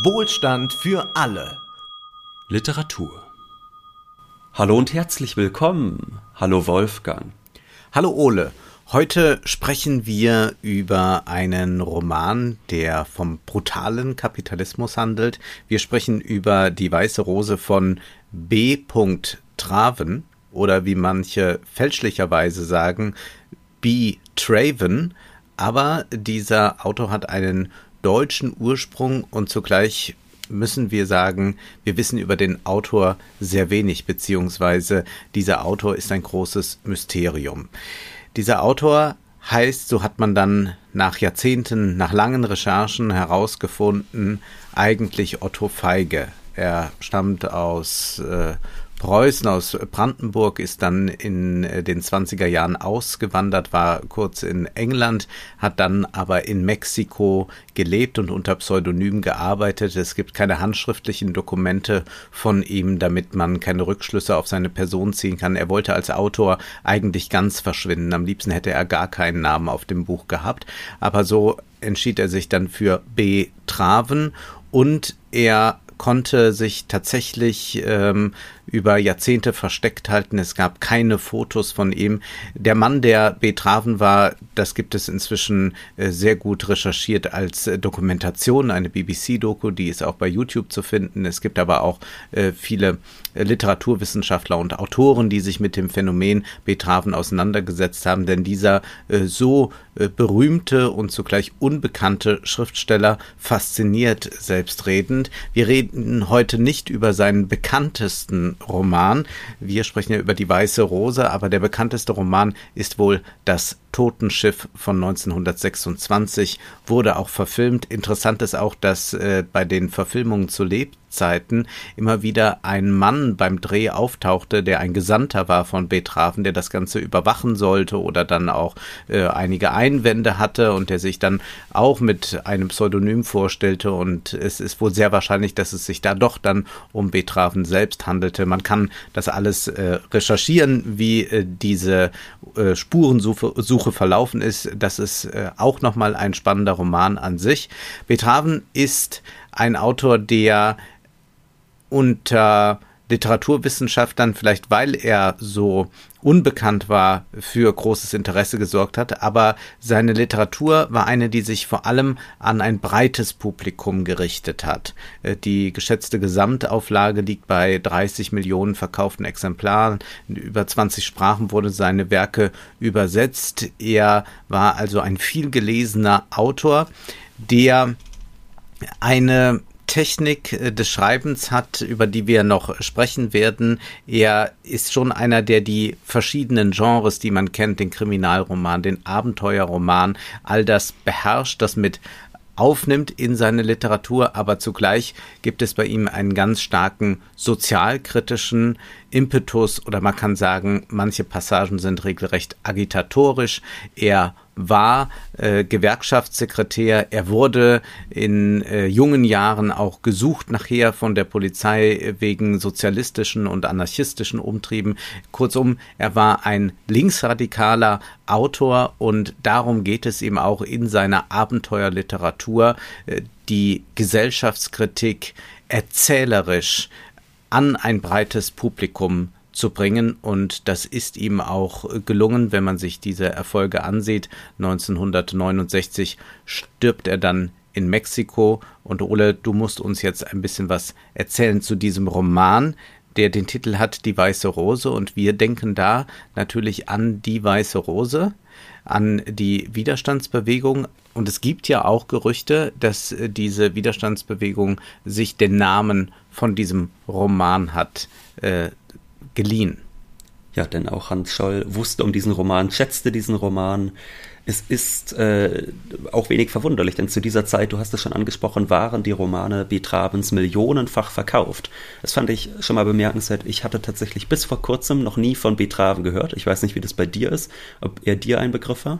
Wohlstand für alle. Literatur. Hallo und herzlich willkommen. Hallo Wolfgang. Hallo Ole. Heute sprechen wir über einen Roman, der vom brutalen Kapitalismus handelt. Wir sprechen über Die Weiße Rose von B. Traven oder wie manche fälschlicherweise sagen, B. Traven. Aber dieser Autor hat einen deutschen Ursprung und zugleich müssen wir sagen, wir wissen über den Autor sehr wenig, beziehungsweise dieser Autor ist ein großes Mysterium. Dieser Autor heißt, so hat man dann nach Jahrzehnten, nach langen Recherchen herausgefunden, eigentlich Otto Feige. Er stammt aus äh, Preußen aus Brandenburg ist dann in äh, den 20er Jahren ausgewandert, war kurz in England, hat dann aber in Mexiko gelebt und unter Pseudonym gearbeitet. Es gibt keine handschriftlichen Dokumente von ihm, damit man keine Rückschlüsse auf seine Person ziehen kann. Er wollte als Autor eigentlich ganz verschwinden. Am liebsten hätte er gar keinen Namen auf dem Buch gehabt. Aber so entschied er sich dann für B. Traven und er konnte sich tatsächlich ähm, über Jahrzehnte versteckt halten. Es gab keine Fotos von ihm. Der Mann, der betrafen war, das gibt es inzwischen äh, sehr gut recherchiert als äh, Dokumentation, eine BBC-Doku, die ist auch bei YouTube zu finden. Es gibt aber auch äh, viele Literaturwissenschaftler und Autoren, die sich mit dem Phänomen Betraven auseinandergesetzt haben, denn dieser so berühmte und zugleich unbekannte Schriftsteller fasziniert selbstredend. Wir reden heute nicht über seinen bekanntesten Roman. Wir sprechen ja über die Weiße Rose, aber der bekannteste Roman ist wohl das Totenschiff von 1926 wurde auch verfilmt. Interessant ist auch, dass äh, bei den Verfilmungen zu Lebzeiten immer wieder ein Mann beim Dreh auftauchte, der ein Gesandter war von Betraven, der das Ganze überwachen sollte oder dann auch äh, einige Einwände hatte und der sich dann auch mit einem Pseudonym vorstellte. Und es ist wohl sehr wahrscheinlich, dass es sich da doch dann um Betraven selbst handelte. Man kann das alles äh, recherchieren, wie äh, diese äh, Spurensuche Suche verlaufen ist. Das ist äh, auch nochmal ein spannender Roman an sich. Beethoven ist ein Autor, der unter Literaturwissenschaftlern, vielleicht weil er so unbekannt war, für großes Interesse gesorgt hat, aber seine Literatur war eine, die sich vor allem an ein breites Publikum gerichtet hat. Äh, die geschätzte Gesamtauflage liegt bei 30 Millionen verkauften Exemplaren. In über 20 Sprachen wurde seine Werke übersetzt. Er war also ein vielgelesener Autor, der eine Technik äh, des Schreibens hat, über die wir noch sprechen werden. Er ist schon einer, der die verschiedenen Genres, die man kennt, den Kriminalroman, den Abenteuerroman, all das beherrscht, das mit aufnimmt in seine Literatur, aber zugleich gibt es bei ihm einen ganz starken sozialkritischen Impetus oder man kann sagen, manche Passagen sind regelrecht agitatorisch. Er war äh, Gewerkschaftssekretär. Er wurde in äh, jungen Jahren auch gesucht nachher von der Polizei wegen sozialistischen und anarchistischen Umtrieben. Kurzum, er war ein linksradikaler Autor und darum geht es ihm auch in seiner Abenteuerliteratur, äh, die Gesellschaftskritik erzählerisch an ein breites Publikum zu bringen. Und das ist ihm auch gelungen, wenn man sich diese Erfolge ansieht. 1969 stirbt er dann in Mexiko. Und Ole, du musst uns jetzt ein bisschen was erzählen zu diesem Roman, der den Titel hat Die Weiße Rose und wir denken da natürlich an die Weiße Rose, an die Widerstandsbewegung und es gibt ja auch Gerüchte, dass diese Widerstandsbewegung sich den Namen von diesem Roman hat äh, geliehen. Ja, denn auch Hans Scholl wusste um diesen Roman, schätzte diesen Roman. Es ist äh, auch wenig verwunderlich, denn zu dieser Zeit, du hast es schon angesprochen, waren die Romane Beetravens millionenfach verkauft. Das fand ich schon mal bemerkenswert. Ich hatte tatsächlich bis vor kurzem noch nie von Betraven gehört. Ich weiß nicht, wie das bei dir ist, ob er dir ein Begriff war.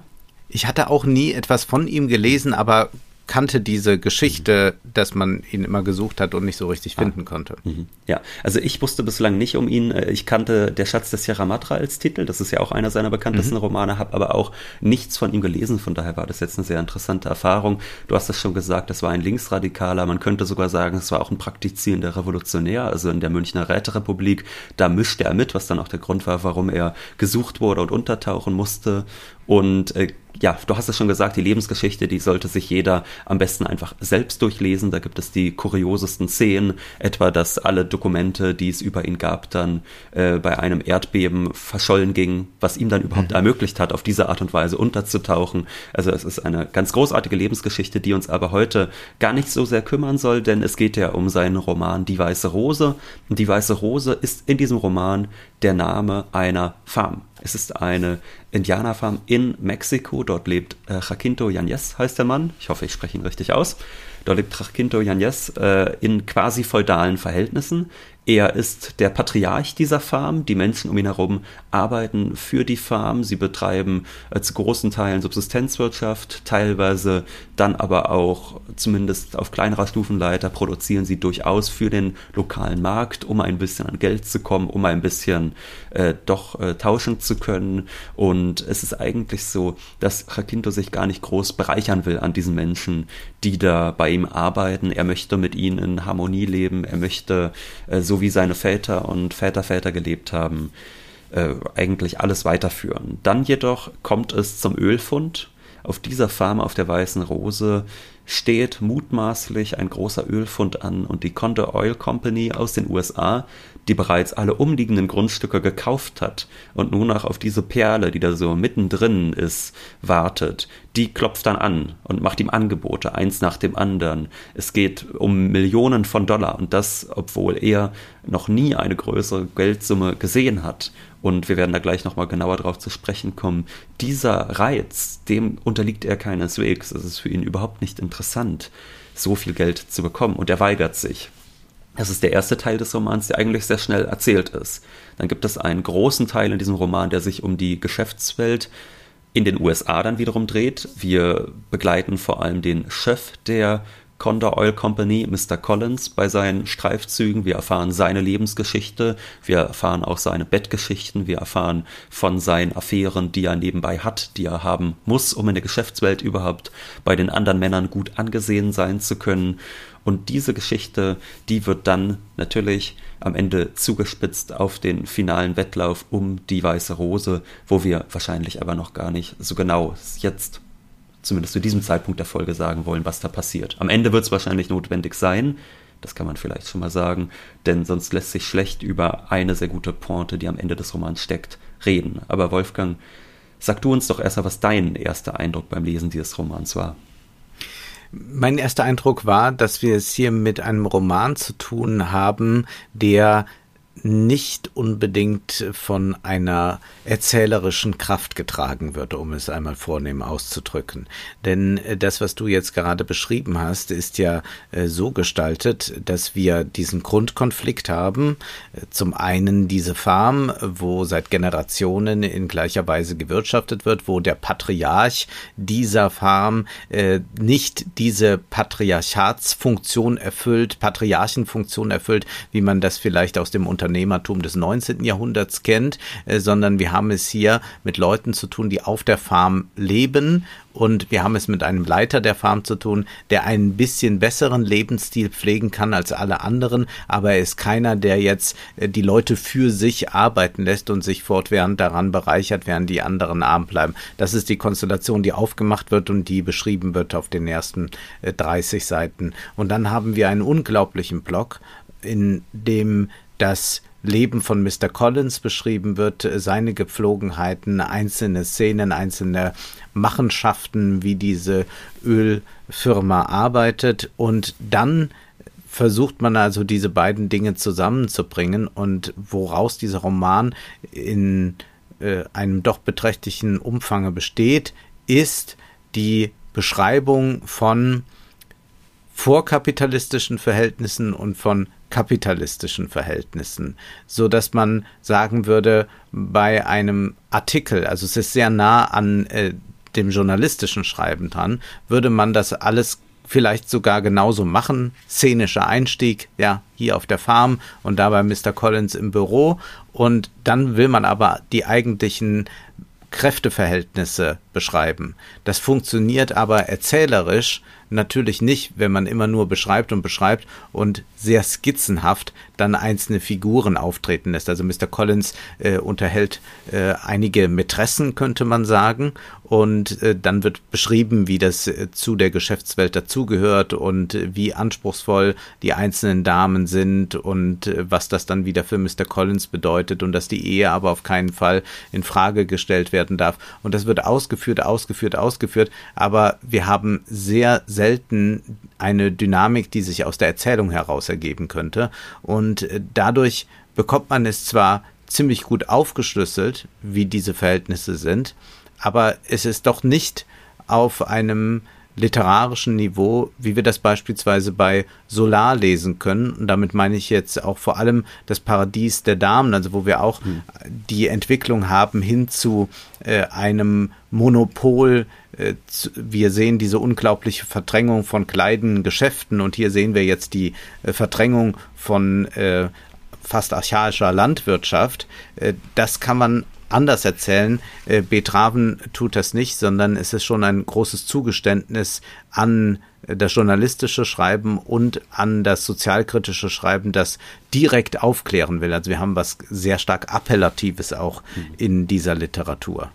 Ich hatte auch nie etwas von ihm gelesen, aber kannte diese Geschichte, dass man ihn immer gesucht hat und nicht so richtig ah. finden konnte. Mhm. Ja, also ich wusste bislang nicht um ihn. Äh, ich kannte Der Schatz des Sierra Madra als Titel. Das ist ja auch einer seiner bekanntesten mhm. Romane, habe aber auch nichts von ihm gelesen. Von daher war das jetzt eine sehr interessante Erfahrung. Du hast es schon gesagt, das war ein Linksradikaler. Man könnte sogar sagen, es war auch ein praktizierender Revolutionär. Also in der Münchner Räterepublik, da mischte er mit, was dann auch der Grund war, warum er gesucht wurde und untertauchen musste. Und äh, ja, du hast es schon gesagt, die Lebensgeschichte, die sollte sich jeder am besten einfach selbst durchlesen. Da gibt es die kuriosesten Szenen, etwa, dass alle Dokumente, die es über ihn gab, dann äh, bei einem Erdbeben verschollen gingen, was ihm dann überhaupt mhm. ermöglicht hat, auf diese Art und Weise unterzutauchen. Also es ist eine ganz großartige Lebensgeschichte, die uns aber heute gar nicht so sehr kümmern soll, denn es geht ja um seinen Roman Die Weiße Rose. Und die Weiße Rose ist in diesem Roman der Name einer Farm. Es ist eine Indianerfarm in Mexiko. Dort lebt äh, Jacinto Yanez, heißt der Mann. Ich hoffe, ich spreche ihn richtig aus. Dort lebt Jacinto Yanez äh, in quasi feudalen Verhältnissen. Er ist der Patriarch dieser Farm. Die Menschen um ihn herum arbeiten für die Farm. Sie betreiben äh, zu großen Teilen Subsistenzwirtschaft, teilweise dann aber auch, zumindest auf kleinerer Stufenleiter, produzieren sie durchaus für den lokalen Markt, um ein bisschen an Geld zu kommen, um ein bisschen äh, doch äh, tauschen zu können. Und es ist eigentlich so, dass Jacinto sich gar nicht groß bereichern will an diesen Menschen, die da bei ihm arbeiten. Er möchte mit ihnen in Harmonie leben. Er möchte äh, so so wie seine Väter und Väterväter gelebt haben, äh, eigentlich alles weiterführen. Dann jedoch kommt es zum Ölfund. Auf dieser Farm auf der Weißen Rose steht mutmaßlich ein großer Ölfund an und die Condor Oil Company aus den USA, die bereits alle umliegenden Grundstücke gekauft hat und nun auch auf diese Perle, die da so mittendrin ist, wartet, die klopft dann an und macht ihm Angebote, eins nach dem anderen. Es geht um Millionen von Dollar und das, obwohl er noch nie eine größere Geldsumme gesehen hat. Und wir werden da gleich nochmal genauer drauf zu sprechen kommen. Dieser Reiz, dem unterliegt er keineswegs. Es ist für ihn überhaupt nicht interessant, so viel Geld zu bekommen und er weigert sich. Das ist der erste Teil des Romans, der eigentlich sehr schnell erzählt ist. Dann gibt es einen großen Teil in diesem Roman, der sich um die Geschäftswelt in den USA dann wiederum dreht. Wir begleiten vor allem den Chef der Condor Oil Company, Mr. Collins, bei seinen Streifzügen. Wir erfahren seine Lebensgeschichte, wir erfahren auch seine Bettgeschichten, wir erfahren von seinen Affären, die er nebenbei hat, die er haben muss, um in der Geschäftswelt überhaupt bei den anderen Männern gut angesehen sein zu können. Und diese Geschichte, die wird dann natürlich am Ende zugespitzt auf den finalen Wettlauf um die weiße Rose, wo wir wahrscheinlich aber noch gar nicht so genau jetzt zumindest zu diesem Zeitpunkt der Folge sagen wollen, was da passiert. Am Ende wird es wahrscheinlich notwendig sein, das kann man vielleicht schon mal sagen, denn sonst lässt sich schlecht über eine sehr gute Pointe, die am Ende des Romans steckt, reden. Aber Wolfgang, sag du uns doch erstmal, was dein erster Eindruck beim Lesen dieses Romans war. Mein erster Eindruck war, dass wir es hier mit einem Roman zu tun haben, der nicht unbedingt von einer erzählerischen Kraft getragen wird, um es einmal vornehm auszudrücken. Denn äh, das, was du jetzt gerade beschrieben hast, ist ja äh, so gestaltet, dass wir diesen Grundkonflikt haben. Äh, zum einen diese Farm, wo seit Generationen in gleicher Weise gewirtschaftet wird, wo der Patriarch dieser Farm nicht diese Patriarchatsfunktion erfüllt, Patriarchenfunktion erfüllt, wie man das vielleicht aus dem Unternehmen Unternehmertum des 19. Jahrhunderts kennt, äh, sondern wir haben es hier mit Leuten zu tun, die auf der Farm leben und wir haben es mit einem Leiter der Farm zu tun, der einen bisschen besseren Lebensstil pflegen kann als alle anderen, aber er ist keiner, der jetzt äh, die Leute für sich arbeiten lässt und sich fortwährend daran bereichert, während die anderen arm bleiben. Das ist die Konstellation, die aufgemacht wird und die beschrieben wird auf den ersten 30 äh, Seiten. Und dann haben wir einen unglaublichen Block, in dem das Leben von Mr. Collins beschrieben wird, seine Gepflogenheiten, einzelne Szenen, einzelne Machenschaften, wie diese Ölfirma arbeitet und dann versucht man also diese beiden Dinge zusammenzubringen und woraus dieser Roman in äh, einem doch beträchtlichen Umfange besteht, ist die Beschreibung von vorkapitalistischen Verhältnissen und von kapitalistischen Verhältnissen, so dass man sagen würde, bei einem Artikel, also es ist sehr nah an äh, dem journalistischen Schreiben dran, würde man das alles vielleicht sogar genauso machen. Szenischer Einstieg, ja, hier auf der Farm und dabei Mr. Collins im Büro. Und dann will man aber die eigentlichen Kräfteverhältnisse beschreiben. Das funktioniert aber erzählerisch natürlich nicht, wenn man immer nur beschreibt und beschreibt und sehr skizzenhaft dann einzelne Figuren auftreten lässt. Also Mr. Collins äh, unterhält äh, einige Mätressen, könnte man sagen, und äh, dann wird beschrieben, wie das äh, zu der Geschäftswelt dazugehört und äh, wie anspruchsvoll die einzelnen Damen sind und äh, was das dann wieder für Mr. Collins bedeutet und dass die Ehe aber auf keinen Fall in Frage gestellt werden darf. Und das wird ausgeführt, ausgeführt, ausgeführt, aber wir haben sehr selten eine Dynamik, die sich aus der Erzählung heraus ergeben könnte. Und äh, dadurch bekommt man es zwar ziemlich gut aufgeschlüsselt, wie diese Verhältnisse sind, aber es ist doch nicht auf einem literarischen Niveau, wie wir das beispielsweise bei Solar lesen können. Und damit meine ich jetzt auch vor allem das Paradies der Damen, also wo wir auch hm. die Entwicklung haben hin zu äh, einem Monopol. Äh, wir sehen diese unglaubliche Verdrängung von kleinen Geschäften und hier sehen wir jetzt die äh, Verdrängung von äh, fast archaischer Landwirtschaft. Das kann man anders erzählen. Äh, Betraven tut das nicht, sondern es ist schon ein großes Zugeständnis an das journalistische Schreiben und an das sozialkritische Schreiben, das direkt aufklären will. Also wir haben was sehr stark Appellatives auch mhm. in dieser Literatur.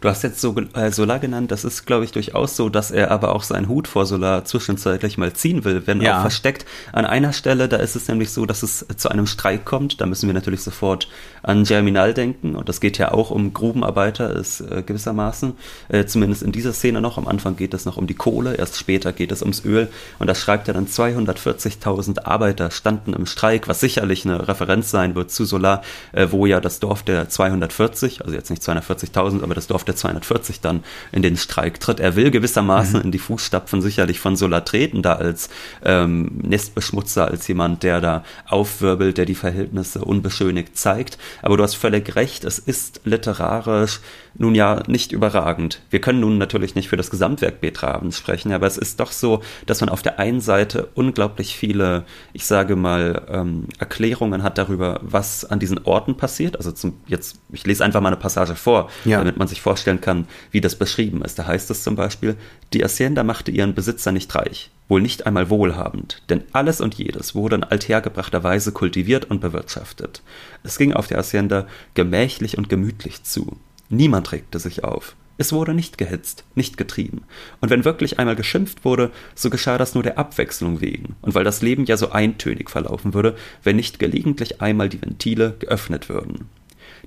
Du hast jetzt so, äh, Solar genannt, das ist, glaube ich, durchaus so, dass er aber auch seinen Hut vor Solar zwischenzeitlich mal ziehen will, wenn ja. auch versteckt. An einer Stelle, da ist es nämlich so, dass es zu einem Streik kommt. Da müssen wir natürlich sofort an Germinal denken. Und das geht ja auch um Grubenarbeiter, ist äh, gewissermaßen, äh, zumindest in dieser Szene noch. Am Anfang geht es noch um die Kohle, erst später geht es ums Öl. Und da schreibt er dann 240.000 Arbeiter standen im Streik, was sicherlich eine Referenz sein wird zu Solar, äh, wo ja das Dorf der 240, also jetzt nicht 240.000, aber das Dorf der 240 dann in den Streik tritt. Er will gewissermaßen mhm. in die Fußstapfen sicherlich von Solar treten, da als ähm, Nestbeschmutzer, als jemand, der da aufwirbelt, der die Verhältnisse unbeschönigt zeigt. Aber du hast völlig recht, es ist literarisch nun ja nicht überragend. Wir können nun natürlich nicht für das Gesamtwerk Beetravens sprechen, aber es ist doch so, dass man auf der einen Seite unglaublich viele, ich sage mal, ähm, Erklärungen hat darüber, was an diesen Orten passiert. Also zum, jetzt, ich lese einfach mal eine Passage vor, ja. damit man sich vorstellen kann, wie das beschrieben ist. Da heißt es zum Beispiel, die Hacienda machte ihren Besitzer nicht reich, wohl nicht einmal wohlhabend, denn alles und jedes wurde in althergebrachter Weise kultiviert und bewirtschaftet. Es ging auf der Hacienda gemächlich und gemütlich zu. Niemand regte sich auf. Es wurde nicht gehetzt, nicht getrieben. Und wenn wirklich einmal geschimpft wurde, so geschah das nur der Abwechslung wegen und weil das Leben ja so eintönig verlaufen würde, wenn nicht gelegentlich einmal die Ventile geöffnet würden.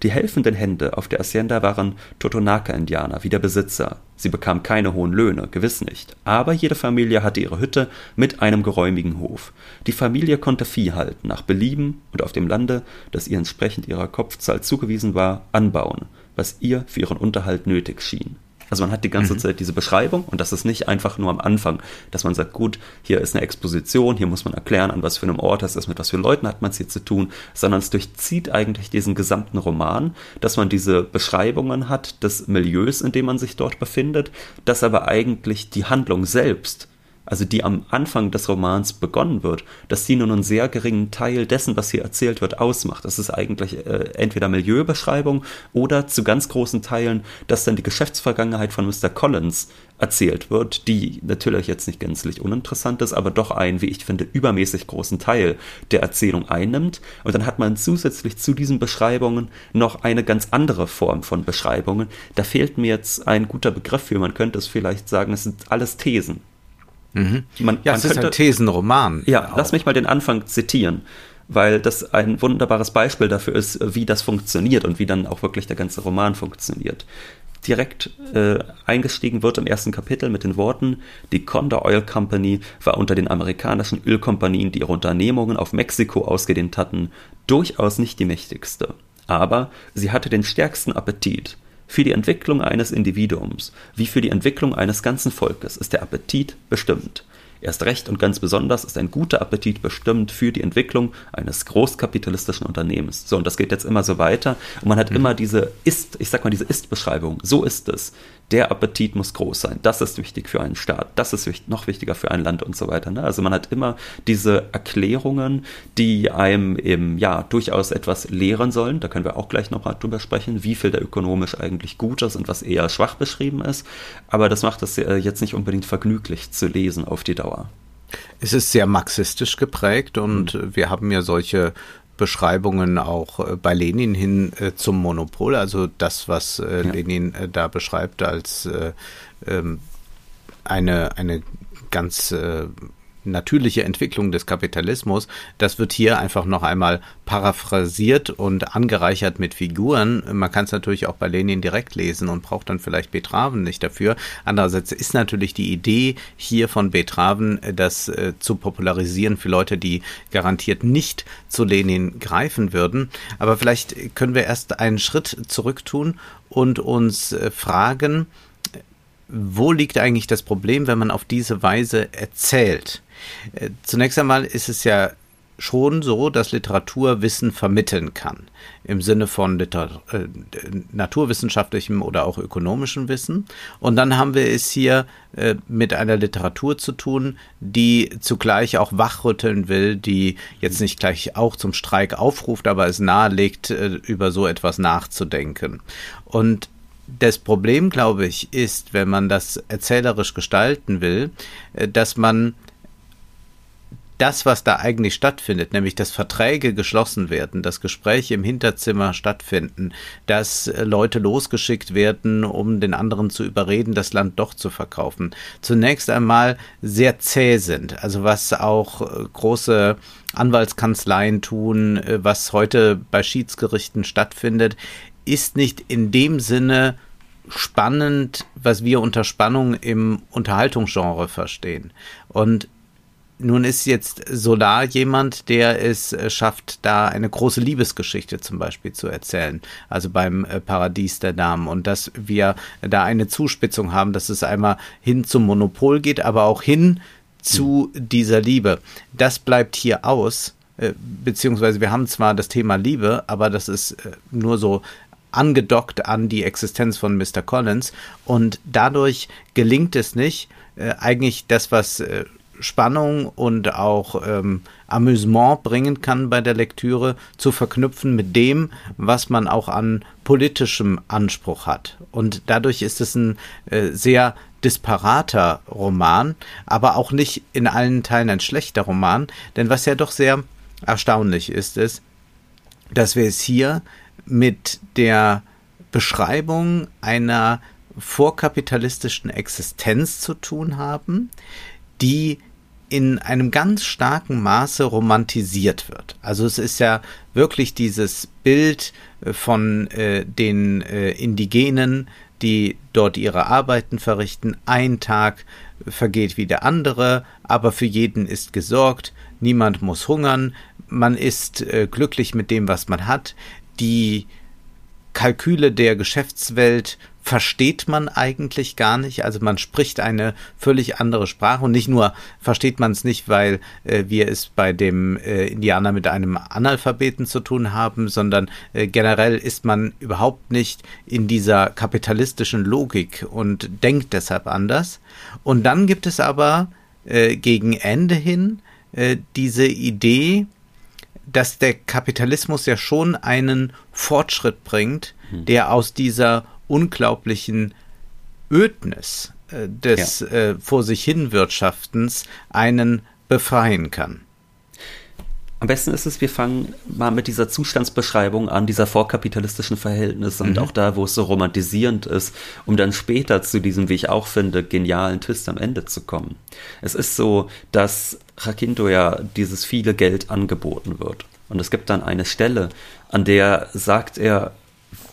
Die helfenden Hände auf der Hacienda waren Totonaca-Indianer wie der Besitzer. Sie bekamen keine hohen Löhne, gewiss nicht. Aber jede Familie hatte ihre Hütte mit einem geräumigen Hof. Die Familie konnte Vieh halten, nach Belieben und auf dem Lande, das ihr entsprechend ihrer Kopfzahl zugewiesen war, anbauen was ihr für ihren Unterhalt nötig schien. Also man hat die ganze mhm. Zeit diese Beschreibung und das ist nicht einfach nur am Anfang, dass man sagt, gut, hier ist eine Exposition, hier muss man erklären, an was für einem Ort das ist, mit was für Leuten hat man es hier zu tun, sondern es durchzieht eigentlich diesen gesamten Roman, dass man diese Beschreibungen hat des Milieus, in dem man sich dort befindet, dass aber eigentlich die Handlung selbst also die am Anfang des Romans begonnen wird, dass die nur einen sehr geringen Teil dessen, was hier erzählt wird, ausmacht. Das ist eigentlich äh, entweder Milieubeschreibung oder zu ganz großen Teilen, dass dann die Geschäftsvergangenheit von Mr. Collins erzählt wird, die natürlich jetzt nicht gänzlich uninteressant ist, aber doch einen, wie ich finde, übermäßig großen Teil der Erzählung einnimmt. Und dann hat man zusätzlich zu diesen Beschreibungen noch eine ganz andere Form von Beschreibungen. Da fehlt mir jetzt ein guter Begriff für. Man könnte es vielleicht sagen, es sind alles Thesen. Mhm. Man, ja, man es könnte, ist ein Thesenroman. Ja, auch. lass mich mal den Anfang zitieren, weil das ein wunderbares Beispiel dafür ist, wie das funktioniert und wie dann auch wirklich der ganze Roman funktioniert. Direkt äh, eingestiegen wird im ersten Kapitel mit den Worten, die Condor Oil Company war unter den amerikanischen Ölkompanien, die ihre Unternehmungen auf Mexiko ausgedehnt hatten, durchaus nicht die mächtigste. Aber sie hatte den stärksten Appetit für die Entwicklung eines Individuums wie für die Entwicklung eines ganzen Volkes ist der Appetit bestimmt. Erst recht und ganz besonders ist ein guter Appetit bestimmt für die Entwicklung eines großkapitalistischen Unternehmens. So, und das geht jetzt immer so weiter. Und man hat mhm. immer diese Ist, ich sag mal, diese Ist-Beschreibung. So ist es. Der Appetit muss groß sein. Das ist wichtig für einen Staat. Das ist noch wichtiger für ein Land und so weiter. Ne? Also man hat immer diese Erklärungen, die einem eben ja durchaus etwas lehren sollen. Da können wir auch gleich nochmal drüber sprechen, wie viel da ökonomisch eigentlich gut ist und was eher schwach beschrieben ist. Aber das macht es äh, jetzt nicht unbedingt vergnüglich zu lesen auf die Dauer. Es ist sehr marxistisch geprägt und mhm. wir haben ja solche Beschreibungen auch äh, bei Lenin hin äh, zum Monopol, also das, was äh, ja. Lenin da beschreibt als äh, ähm, eine, eine ganz natürliche Entwicklung des Kapitalismus, das wird hier einfach noch einmal paraphrasiert und angereichert mit Figuren. Man kann es natürlich auch bei Lenin direkt lesen und braucht dann vielleicht Betraven nicht dafür. Andererseits ist natürlich die Idee hier von Betraven, das äh, zu popularisieren für Leute, die garantiert nicht zu Lenin greifen würden. Aber vielleicht können wir erst einen Schritt zurück tun und uns äh, fragen, wo liegt eigentlich das Problem, wenn man auf diese Weise erzählt? Äh, zunächst einmal ist es ja schon so, dass Literatur Wissen vermitteln kann. Im Sinne von Liter äh, naturwissenschaftlichem oder auch ökonomischem Wissen. Und dann haben wir es hier äh, mit einer Literatur zu tun, die zugleich auch wachrütteln will, die jetzt nicht gleich auch zum Streik aufruft, aber es nahelegt, äh, über so etwas nachzudenken. Und das Problem, glaube ich, ist, wenn man das erzählerisch gestalten will, äh, dass man das, was da eigentlich stattfindet, nämlich dass Verträge geschlossen werden, dass Gespräche im Hinterzimmer stattfinden, dass äh, Leute losgeschickt werden, um den anderen zu überreden, das Land doch zu verkaufen, zunächst einmal sehr zäh sind. Also was auch äh, große Anwaltskanzleien tun, äh, was heute bei Schiedsgerichten stattfindet, ist nicht in dem Sinne spannend, was wir unter Spannung im Unterhaltungsgenre verstehen. Und nun ist jetzt Solar jemand, der es äh, schafft, da eine große Liebesgeschichte zum Beispiel zu erzählen. Also beim äh, Paradies der Damen. Und dass wir da eine Zuspitzung haben, dass es einmal hin zum Monopol geht, aber auch hin zu dieser Liebe. Das bleibt hier aus. Äh, beziehungsweise wir haben zwar das Thema Liebe, aber das ist nur so angedockt an die Existenz von Mr. Collins. Und dadurch gelingt es nicht, eigentlich das, was Spannung und auch ähm, Amüsement bringen kann bei der Lektüre, zu verknüpfen mit dem, was man auch an politischem Anspruch hat. Und dadurch ist es ein äh, sehr disparater Roman, aber auch nicht in allen Teilen ein schlechter Roman, denn was ja doch sehr erstaunlich ist, ist, dass wir es hier mit der Beschreibung einer vorkapitalistischen Existenz zu tun haben, die in einem ganz starken Maße romantisiert wird. Also es ist ja wirklich dieses Bild äh, von äh, den äh, Indigenen, die dort ihre Arbeiten verrichten. Ein Tag vergeht wie der andere, aber für jeden ist gesorgt, niemand muss hungern, man ist äh, glücklich mit dem, was man hat. Die Kalküle der Geschäftswelt versteht man eigentlich gar nicht. Also man spricht eine völlig andere Sprache und nicht nur versteht man es nicht, weil äh, wir es bei dem äh, Indianer mit einem Analphabeten zu tun haben, sondern äh, generell ist man überhaupt nicht in dieser kapitalistischen Logik und denkt deshalb anders. Und dann gibt es aber äh, gegen Ende hin äh, diese Idee, dass der Kapitalismus ja schon einen Fortschritt bringt, hm. der aus dieser unglaublichen Ödnis äh, des ja. äh, vor sich hin Wirtschaftens einen befreien kann. Am besten ist es, wir fangen mal mit dieser Zustandsbeschreibung an, dieser vorkapitalistischen Verhältnisse mhm. und auch da, wo es so romantisierend ist, um dann später zu diesem, wie ich auch finde, genialen Twist am Ende zu kommen. Es ist so, dass Jacinto ja dieses viele Geld angeboten wird. Und es gibt dann eine Stelle, an der sagt er,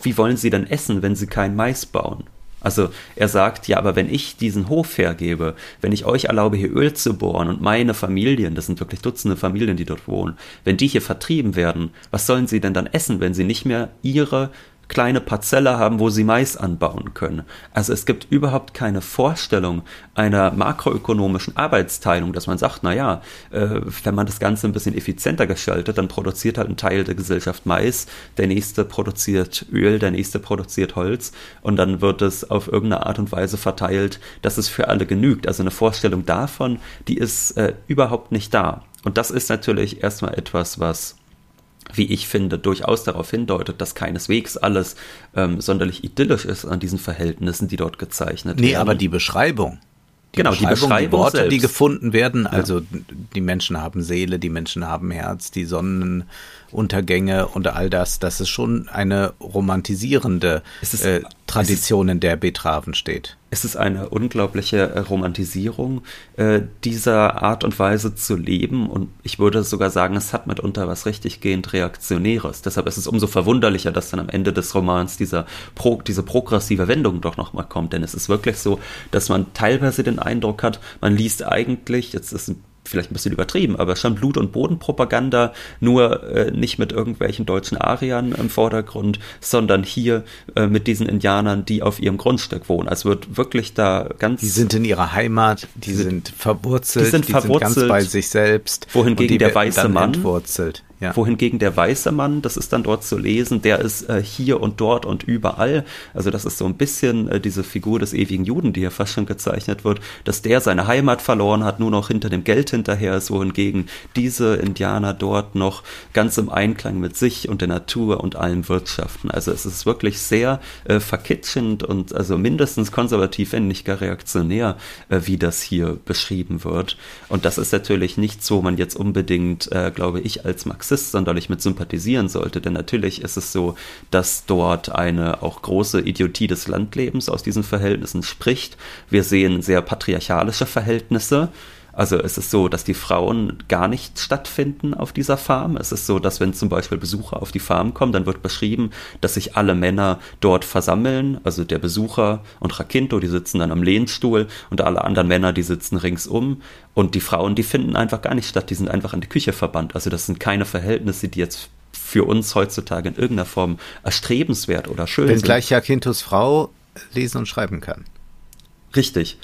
wie wollen Sie denn essen, wenn Sie kein Mais bauen? Also er sagt, ja, aber wenn ich diesen Hof hergebe, wenn ich euch erlaube, hier Öl zu bohren und meine Familien, das sind wirklich Dutzende Familien, die dort wohnen, wenn die hier vertrieben werden, was sollen sie denn dann essen, wenn sie nicht mehr ihre kleine Parzelle haben, wo sie Mais anbauen können. Also es gibt überhaupt keine Vorstellung einer makroökonomischen Arbeitsteilung, dass man sagt, naja, äh, wenn man das Ganze ein bisschen effizienter gestaltet, dann produziert halt ein Teil der Gesellschaft Mais, der nächste produziert Öl, der nächste produziert Holz und dann wird es auf irgendeine Art und Weise verteilt, dass es für alle genügt. Also eine Vorstellung davon, die ist äh, überhaupt nicht da. Und das ist natürlich erstmal etwas, was wie ich finde, durchaus darauf hindeutet, dass keineswegs alles ähm, sonderlich idyllisch ist an diesen Verhältnissen, die dort gezeichnet nee, werden. Nee, aber die Beschreibung. Die genau, Beschreibung, die Beschreibung, die Worte, selbst. die gefunden werden, also ja. die Menschen haben Seele, die Menschen haben Herz, die Sonnenuntergänge und all das, das ist schon eine romantisierende ist, äh, Tradition, in der Betraven steht. Es ist eine unglaubliche äh, Romantisierung äh, dieser Art und Weise zu leben. Und ich würde sogar sagen, es hat mitunter was richtiggehend Reaktionäres. Deshalb ist es umso verwunderlicher, dass dann am Ende des Romans dieser Pro, diese progressive Wendung doch nochmal kommt, denn es ist wirklich so, dass man teilweise den Eindruck hat, man liest eigentlich, jetzt ist ein vielleicht ein bisschen übertrieben, aber schon Blut- und Bodenpropaganda, nur äh, nicht mit irgendwelchen deutschen Ariern im Vordergrund, sondern hier äh, mit diesen Indianern, die auf ihrem Grundstück wohnen. Also wird wirklich da ganz. Die sind in ihrer Heimat, die, die sind verwurzelt, die sind, verwurzelt, sind ganz bei sich selbst. Wohingegen der weiße Mann entwurzelt. Ja. Wohingegen der weiße Mann, das ist dann dort zu lesen, der ist äh, hier und dort und überall. Also das ist so ein bisschen äh, diese Figur des ewigen Juden, die hier fast schon gezeichnet wird, dass der seine Heimat verloren hat, nur noch hinter dem Geld hinterher ist, wohingegen diese Indianer dort noch ganz im Einklang mit sich und der Natur und allem wirtschaften. Also es ist wirklich sehr äh, verkitschend und also mindestens konservativ, wenn nicht gar reaktionär, äh, wie das hier beschrieben wird. Und das ist natürlich nichts, wo man jetzt unbedingt, äh, glaube ich, als Marxist Marxist sonderlich mit sympathisieren sollte. Denn natürlich ist es so, dass dort eine auch große Idiotie des Landlebens aus diesen Verhältnissen spricht. Wir sehen sehr patriarchalische Verhältnisse. Also es ist so, dass die Frauen gar nicht stattfinden auf dieser Farm. Es ist so, dass wenn zum Beispiel Besucher auf die Farm kommen, dann wird beschrieben, dass sich alle Männer dort versammeln. Also der Besucher und Rakinto, die sitzen dann am Lehnstuhl und alle anderen Männer, die sitzen ringsum. Und die Frauen, die finden einfach gar nicht statt. Die sind einfach in die Küche verbannt. Also das sind keine Verhältnisse, die jetzt für uns heutzutage in irgendeiner Form erstrebenswert oder schön wenn sind. Wenn gleich Jakintos Frau lesen und schreiben kann. Richtig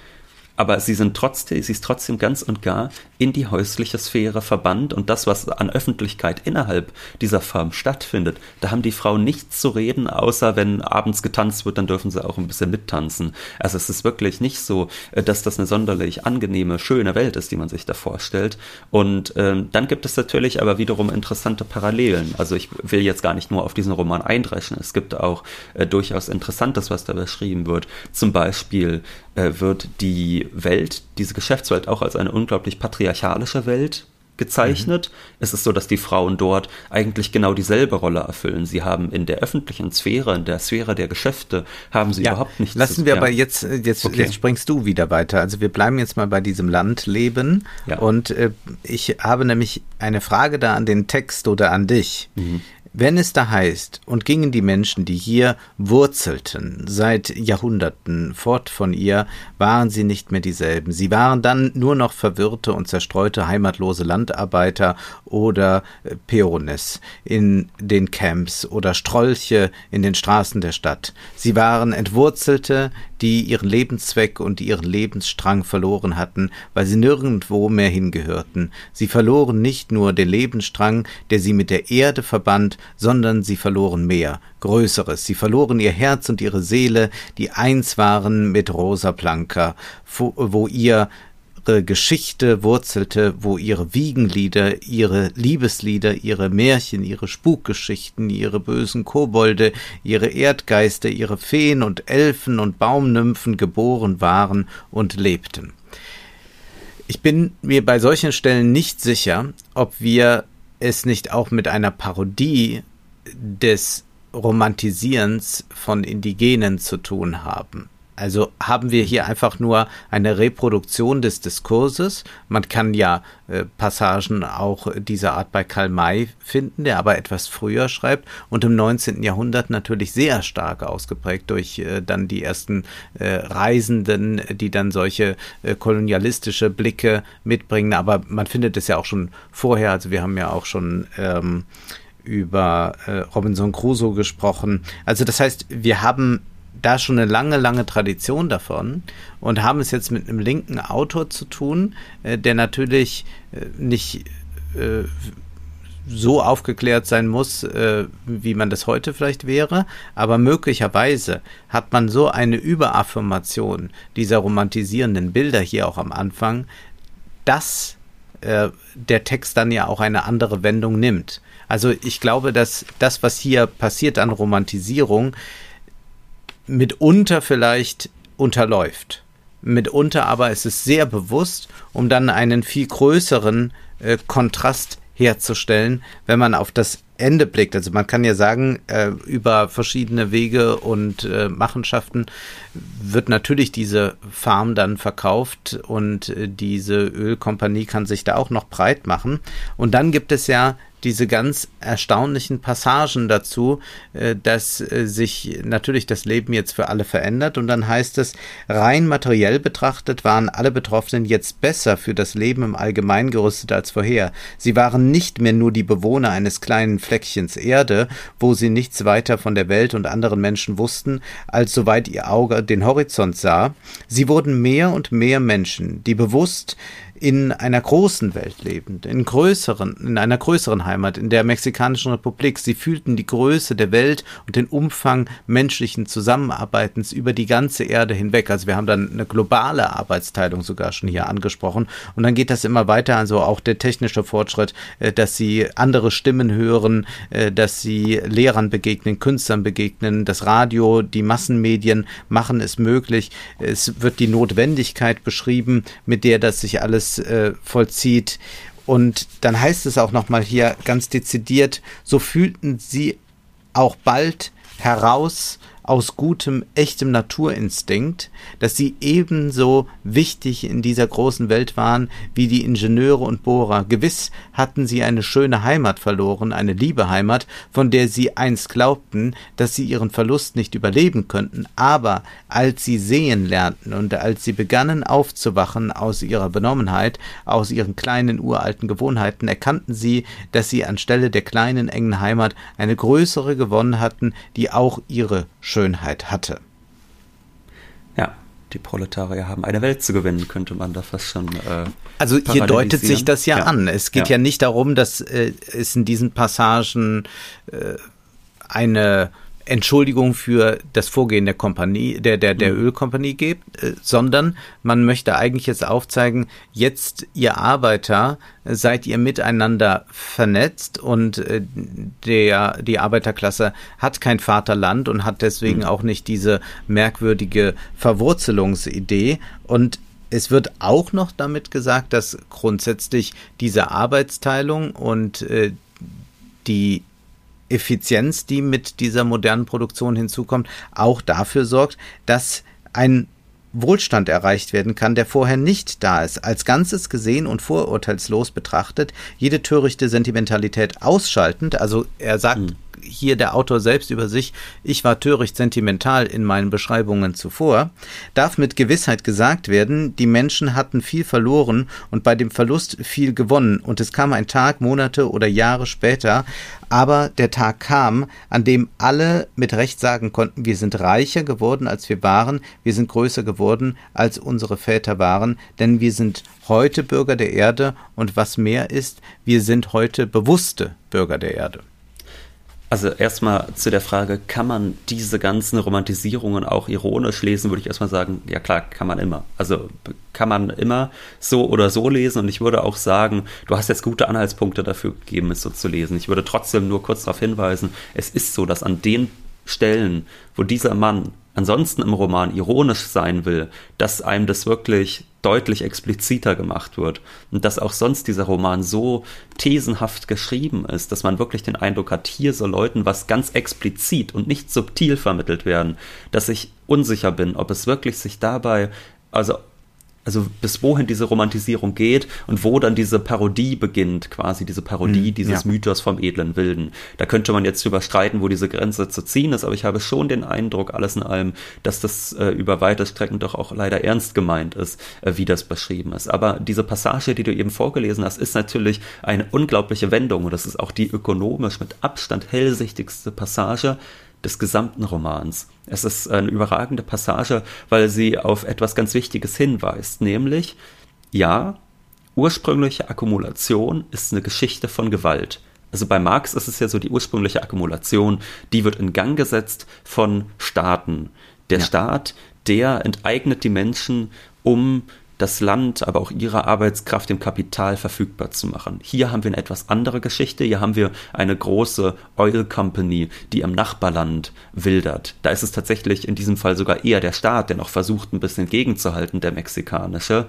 aber sie sind trotzdem, sie ist trotzdem ganz und gar in die häusliche Sphäre verbannt und das, was an Öffentlichkeit innerhalb dieser Farm stattfindet, da haben die Frauen nichts zu reden, außer wenn abends getanzt wird, dann dürfen sie auch ein bisschen mittanzen. Also es ist wirklich nicht so, äh, dass das eine sonderlich angenehme, schöne Welt ist, die man sich da vorstellt. Und ähm, dann gibt es natürlich aber wiederum interessante Parallelen. Also ich will jetzt gar nicht nur auf diesen Roman eindreschen. Es gibt auch äh, durchaus Interessantes, was da beschrieben wird. Zum Beispiel wird die Welt, diese Geschäftswelt auch als eine unglaublich patriarchalische Welt gezeichnet. Mhm. Es ist so, dass die Frauen dort eigentlich genau dieselbe Rolle erfüllen. Sie haben in der öffentlichen Sphäre, in der Sphäre der Geschäfte, haben sie ja, überhaupt nichts Lassen zu, wir ja. aber jetzt, jetzt, okay. jetzt springst du wieder weiter. Also wir bleiben jetzt mal bei diesem Landleben. Ja. Und äh, ich habe nämlich eine Frage da an den Text oder an dich. Mhm. Wenn es da heißt, und gingen die Menschen, die hier wurzelten, seit Jahrhunderten fort von ihr, waren sie nicht mehr dieselben. Sie waren dann nur noch verwirrte und zerstreute heimatlose Landarbeiter oder äh, Peones in den Camps oder Strolche in den Straßen der Stadt. Sie waren Entwurzelte, die ihren Lebenszweck und ihren Lebensstrang verloren hatten, weil sie nirgendwo mehr hingehörten. Sie verloren nicht nur den Lebensstrang, der sie mit der Erde verband, sondern sie verloren mehr, Größeres. Sie verloren ihr Herz und ihre Seele, die eins waren mit Rosa Blanca, wo, wo ihr Geschichte wurzelte, wo ihre Wiegenlieder, ihre Liebeslieder, ihre Märchen, ihre Spukgeschichten, ihre bösen Kobolde, ihre Erdgeister, ihre Feen und Elfen und Baumnymphen geboren waren und lebten. Ich bin mir bei solchen Stellen nicht sicher, ob wir es nicht auch mit einer Parodie des Romantisierens von Indigenen zu tun haben. Also haben wir hier einfach nur eine Reproduktion des Diskurses. Man kann ja äh, Passagen auch dieser Art bei Karl May finden, der aber etwas früher schreibt und im 19. Jahrhundert natürlich sehr stark ausgeprägt durch äh, dann die ersten äh, Reisenden, die dann solche äh, kolonialistische Blicke mitbringen. Aber man findet es ja auch schon vorher. Also wir haben ja auch schon ähm, über äh, Robinson Crusoe gesprochen. Also das heißt, wir haben da schon eine lange, lange Tradition davon und haben es jetzt mit einem linken Autor zu tun, äh, der natürlich äh, nicht äh, so aufgeklärt sein muss, äh, wie man das heute vielleicht wäre, aber möglicherweise hat man so eine Überaffirmation dieser romantisierenden Bilder hier auch am Anfang, dass äh, der Text dann ja auch eine andere Wendung nimmt. Also ich glaube, dass das, was hier passiert an Romantisierung, mitunter vielleicht unterläuft. Mitunter aber ist es sehr bewusst, um dann einen viel größeren äh, Kontrast herzustellen, wenn man auf das Ende blickt. Also man kann ja sagen, äh, über verschiedene Wege und äh, Machenschaften wird natürlich diese Farm dann verkauft und äh, diese Ölkompanie kann sich da auch noch breit machen. Und dann gibt es ja diese ganz erstaunlichen Passagen dazu, äh, dass äh, sich natürlich das Leben jetzt für alle verändert und dann heißt es, rein materiell betrachtet waren alle Betroffenen jetzt besser für das Leben im Allgemeinen gerüstet als vorher. Sie waren nicht mehr nur die Bewohner eines kleinen Fleckchens Erde, wo sie nichts weiter von der Welt und anderen Menschen wussten, als soweit ihr Auge den Horizont sah. Sie wurden mehr und mehr Menschen, die bewusst in einer großen Welt lebend, in größeren, in einer größeren Heimat, in der Mexikanischen Republik. Sie fühlten die Größe der Welt und den Umfang menschlichen Zusammenarbeitens über die ganze Erde hinweg. Also wir haben dann eine globale Arbeitsteilung sogar schon hier angesprochen. Und dann geht das immer weiter, also auch der technische Fortschritt, äh, dass sie andere Stimmen hören, äh, dass sie Lehrern begegnen, Künstlern begegnen, das Radio, die Massenmedien machen es möglich. Es wird die Notwendigkeit beschrieben, mit der das sich alles äh, vollzieht. Und dann heißt es auch nochmal hier ganz dezidiert, so fühlten sie auch bald heraus aus gutem, echtem Naturinstinkt, dass sie ebenso wichtig in dieser großen Welt waren wie die Ingenieure und Bohrer. Gewiss hatten sie eine schöne Heimat verloren, eine liebe Heimat, von der sie einst glaubten, dass sie ihren Verlust nicht überleben könnten, aber als sie sehen lernten und als sie begannen aufzuwachen aus ihrer Benommenheit, aus ihren kleinen uralten Gewohnheiten, erkannten sie, dass sie anstelle der kleinen engen Heimat eine größere gewonnen hatten, die auch ihre Schönheit hatte. Ja, die Proletarier haben eine Welt zu gewinnen, könnte man da fast schon. Äh, also hier deutet sich das ja, ja. an. Es geht ja. ja, nicht darum, dass äh, es in diesen Passagen äh, eine Entschuldigung für das Vorgehen der Kompanie, der, der, der mhm. Ölkompanie gibt, äh, sondern man möchte eigentlich jetzt aufzeigen, jetzt ihr Arbeiter seid ihr miteinander vernetzt und äh, der, die Arbeiterklasse hat kein Vaterland und hat deswegen mhm. auch nicht diese merkwürdige Verwurzelungsidee und es wird auch noch damit gesagt, dass grundsätzlich diese Arbeitsteilung und äh, die Effizienz, die mit dieser modernen Produktion hinzukommt, auch dafür sorgt, dass ein Wohlstand erreicht werden kann, der vorher nicht da ist, als Ganzes gesehen und vorurteilslos betrachtet, jede törichte Sentimentalität ausschaltend, also er sagt mhm hier der Autor selbst über sich, ich war töricht sentimental in meinen Beschreibungen zuvor, darf mit Gewissheit gesagt werden, die Menschen hatten viel verloren und bei dem Verlust viel gewonnen, und es kam ein Tag, Monate oder Jahre später, aber der Tag kam, an dem alle mit Recht sagen konnten, wir sind reicher geworden, als wir waren, wir sind größer geworden, als unsere Väter waren, denn wir sind heute Bürger der Erde und was mehr ist, wir sind heute bewusste Bürger der Erde. Also erstmal zu der Frage, kann man diese ganzen Romantisierungen auch ironisch lesen, würde ich erstmal sagen, ja klar, kann man immer. Also kann man immer so oder so lesen und ich würde auch sagen, du hast jetzt gute Anhaltspunkte dafür gegeben, es so zu lesen. Ich würde trotzdem nur kurz darauf hinweisen, es ist so, dass an den Stellen, wo dieser Mann ansonsten im Roman ironisch sein will, dass einem das wirklich deutlich expliziter gemacht wird und dass auch sonst dieser Roman so thesenhaft geschrieben ist, dass man wirklich den Eindruck hat, hier soll Leuten was ganz explizit und nicht subtil vermittelt werden, dass ich unsicher bin, ob es wirklich sich dabei, also also bis wohin diese Romantisierung geht und wo dann diese Parodie beginnt, quasi diese Parodie mhm, dieses ja. Mythos vom edlen Wilden. Da könnte man jetzt drüber streiten, wo diese Grenze zu ziehen ist, aber ich habe schon den Eindruck, alles in allem, dass das äh, über weite Strecken doch auch leider ernst gemeint ist, äh, wie das beschrieben ist. Aber diese Passage, die du eben vorgelesen hast, ist natürlich eine unglaubliche Wendung und das ist auch die ökonomisch mit Abstand hellsichtigste Passage des gesamten Romans. Es ist eine überragende Passage, weil sie auf etwas ganz Wichtiges hinweist, nämlich, ja, ursprüngliche Akkumulation ist eine Geschichte von Gewalt. Also bei Marx ist es ja so, die ursprüngliche Akkumulation, die wird in Gang gesetzt von Staaten. Der ja. Staat, der enteignet die Menschen, um das Land, aber auch ihre Arbeitskraft dem Kapital verfügbar zu machen. Hier haben wir eine etwas andere Geschichte. Hier haben wir eine große Oil Company, die im Nachbarland wildert. Da ist es tatsächlich in diesem Fall sogar eher der Staat, der noch versucht, ein bisschen gegenzuhalten, der mexikanische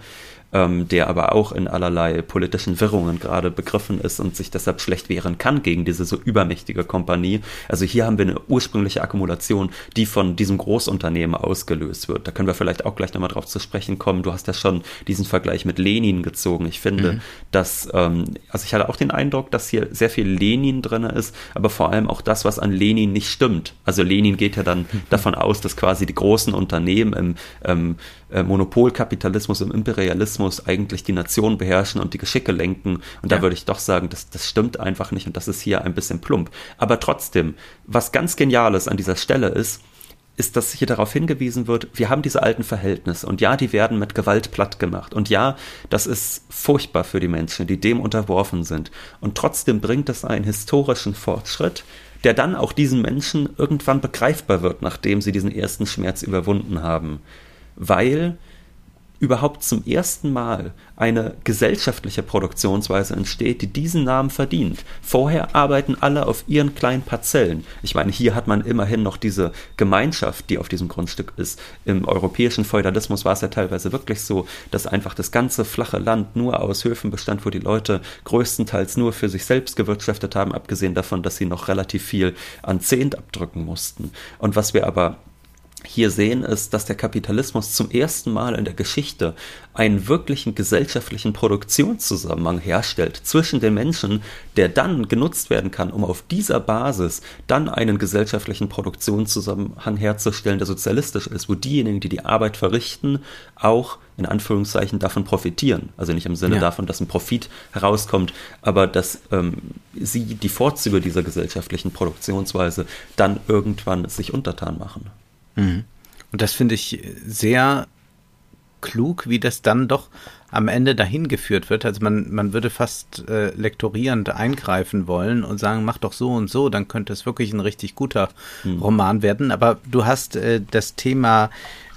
ähm, der aber auch in allerlei politischen Wirrungen gerade begriffen ist und sich deshalb schlecht wehren kann gegen diese so übermächtige Kompanie. Also hier haben wir eine ursprüngliche Akkumulation, die von diesem Großunternehmen ausgelöst wird. Da können wir vielleicht auch gleich nochmal drauf zu sprechen kommen. Du hast ja schon diesen Vergleich mit Lenin gezogen. Ich finde, mhm. dass, ähm, also ich hatte auch den Eindruck, dass hier sehr viel Lenin drin ist, aber vor allem auch das, was an Lenin nicht stimmt. Also Lenin geht ja dann mhm. davon aus, dass quasi die großen Unternehmen im ähm, äh, Monopolkapitalismus, im Imperialismus eigentlich die Nation beherrschen und die Geschicke lenken. Und da ja. würde ich doch sagen, das, das stimmt einfach nicht und das ist hier ein bisschen plump. Aber trotzdem, was ganz Geniales an dieser Stelle ist, ist, dass hier darauf hingewiesen wird, wir haben diese alten Verhältnisse und ja, die werden mit Gewalt platt gemacht und ja, das ist furchtbar für die Menschen, die dem unterworfen sind und trotzdem bringt es einen historischen Fortschritt, der dann auch diesen Menschen irgendwann begreifbar wird, nachdem sie diesen ersten Schmerz überwunden haben weil überhaupt zum ersten Mal eine gesellschaftliche Produktionsweise entsteht, die diesen Namen verdient. Vorher arbeiten alle auf ihren kleinen Parzellen. Ich meine, hier hat man immerhin noch diese Gemeinschaft, die auf diesem Grundstück ist. Im europäischen Feudalismus war es ja teilweise wirklich so, dass einfach das ganze flache Land nur aus Höfen bestand, wo die Leute größtenteils nur für sich selbst gewirtschaftet haben, abgesehen davon, dass sie noch relativ viel an Zehnt abdrücken mussten. Und was wir aber hier sehen, ist, dass der Kapitalismus zum ersten Mal in der Geschichte einen wirklichen gesellschaftlichen Produktionszusammenhang herstellt zwischen den Menschen, der dann genutzt werden kann, um auf dieser Basis dann einen gesellschaftlichen Produktionszusammenhang herzustellen, der sozialistisch ist, wo diejenigen, die die Arbeit verrichten, auch in Anführungszeichen davon profitieren. Also nicht im Sinne ja. davon, dass ein Profit herauskommt, aber dass ähm, sie die Vorzüge dieser gesellschaftlichen Produktionsweise dann irgendwann sich untertan machen. Mhm. Und das finde ich sehr klug, wie das dann doch am Ende dahin geführt wird. Also man, man würde fast äh, lektorierend eingreifen wollen und sagen, mach doch so und so, dann könnte es wirklich ein richtig guter mhm. Roman werden. Aber du hast äh, das Thema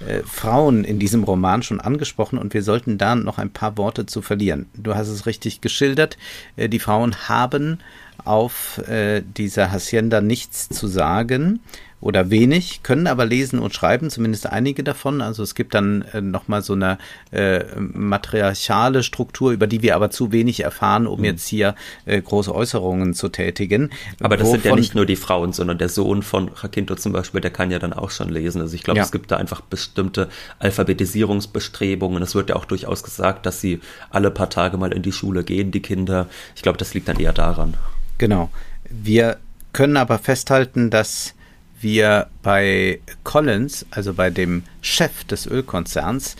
äh, Frauen in diesem Roman schon angesprochen und wir sollten da noch ein paar Worte zu verlieren. Du hast es richtig geschildert. Äh, die Frauen haben auf äh, dieser Hacienda nichts zu sagen oder wenig, können aber lesen und schreiben, zumindest einige davon. Also es gibt dann äh, nochmal so eine äh, matriarchale Struktur, über die wir aber zu wenig erfahren, um mhm. jetzt hier äh, große Äußerungen zu tätigen. Aber das sind ja nicht nur die Frauen, sondern der Sohn von Jacinto zum Beispiel, der kann ja dann auch schon lesen. Also ich glaube, ja. es gibt da einfach bestimmte Alphabetisierungsbestrebungen. Es wird ja auch durchaus gesagt, dass sie alle paar Tage mal in die Schule gehen, die Kinder. Ich glaube, das liegt dann eher daran. Genau. Wir können aber festhalten, dass wir bei Collins, also bei dem Chef des Ölkonzerns,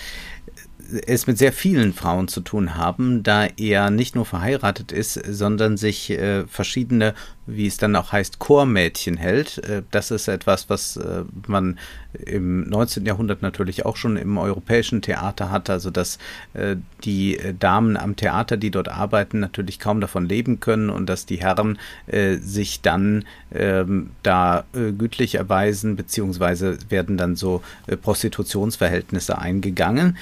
es mit sehr vielen Frauen zu tun haben, da er nicht nur verheiratet ist, sondern sich äh, verschiedene wie es dann auch heißt, Chormädchen hält. Äh, das ist etwas, was äh, man im 19. Jahrhundert natürlich auch schon im europäischen Theater hat, also dass äh, die Damen am Theater, die dort arbeiten, natürlich kaum davon leben können und dass die Herren sich dann ähm, da gütlich erweisen, beziehungsweise werden dann so Prostitutionsverhältnisse eingegangen.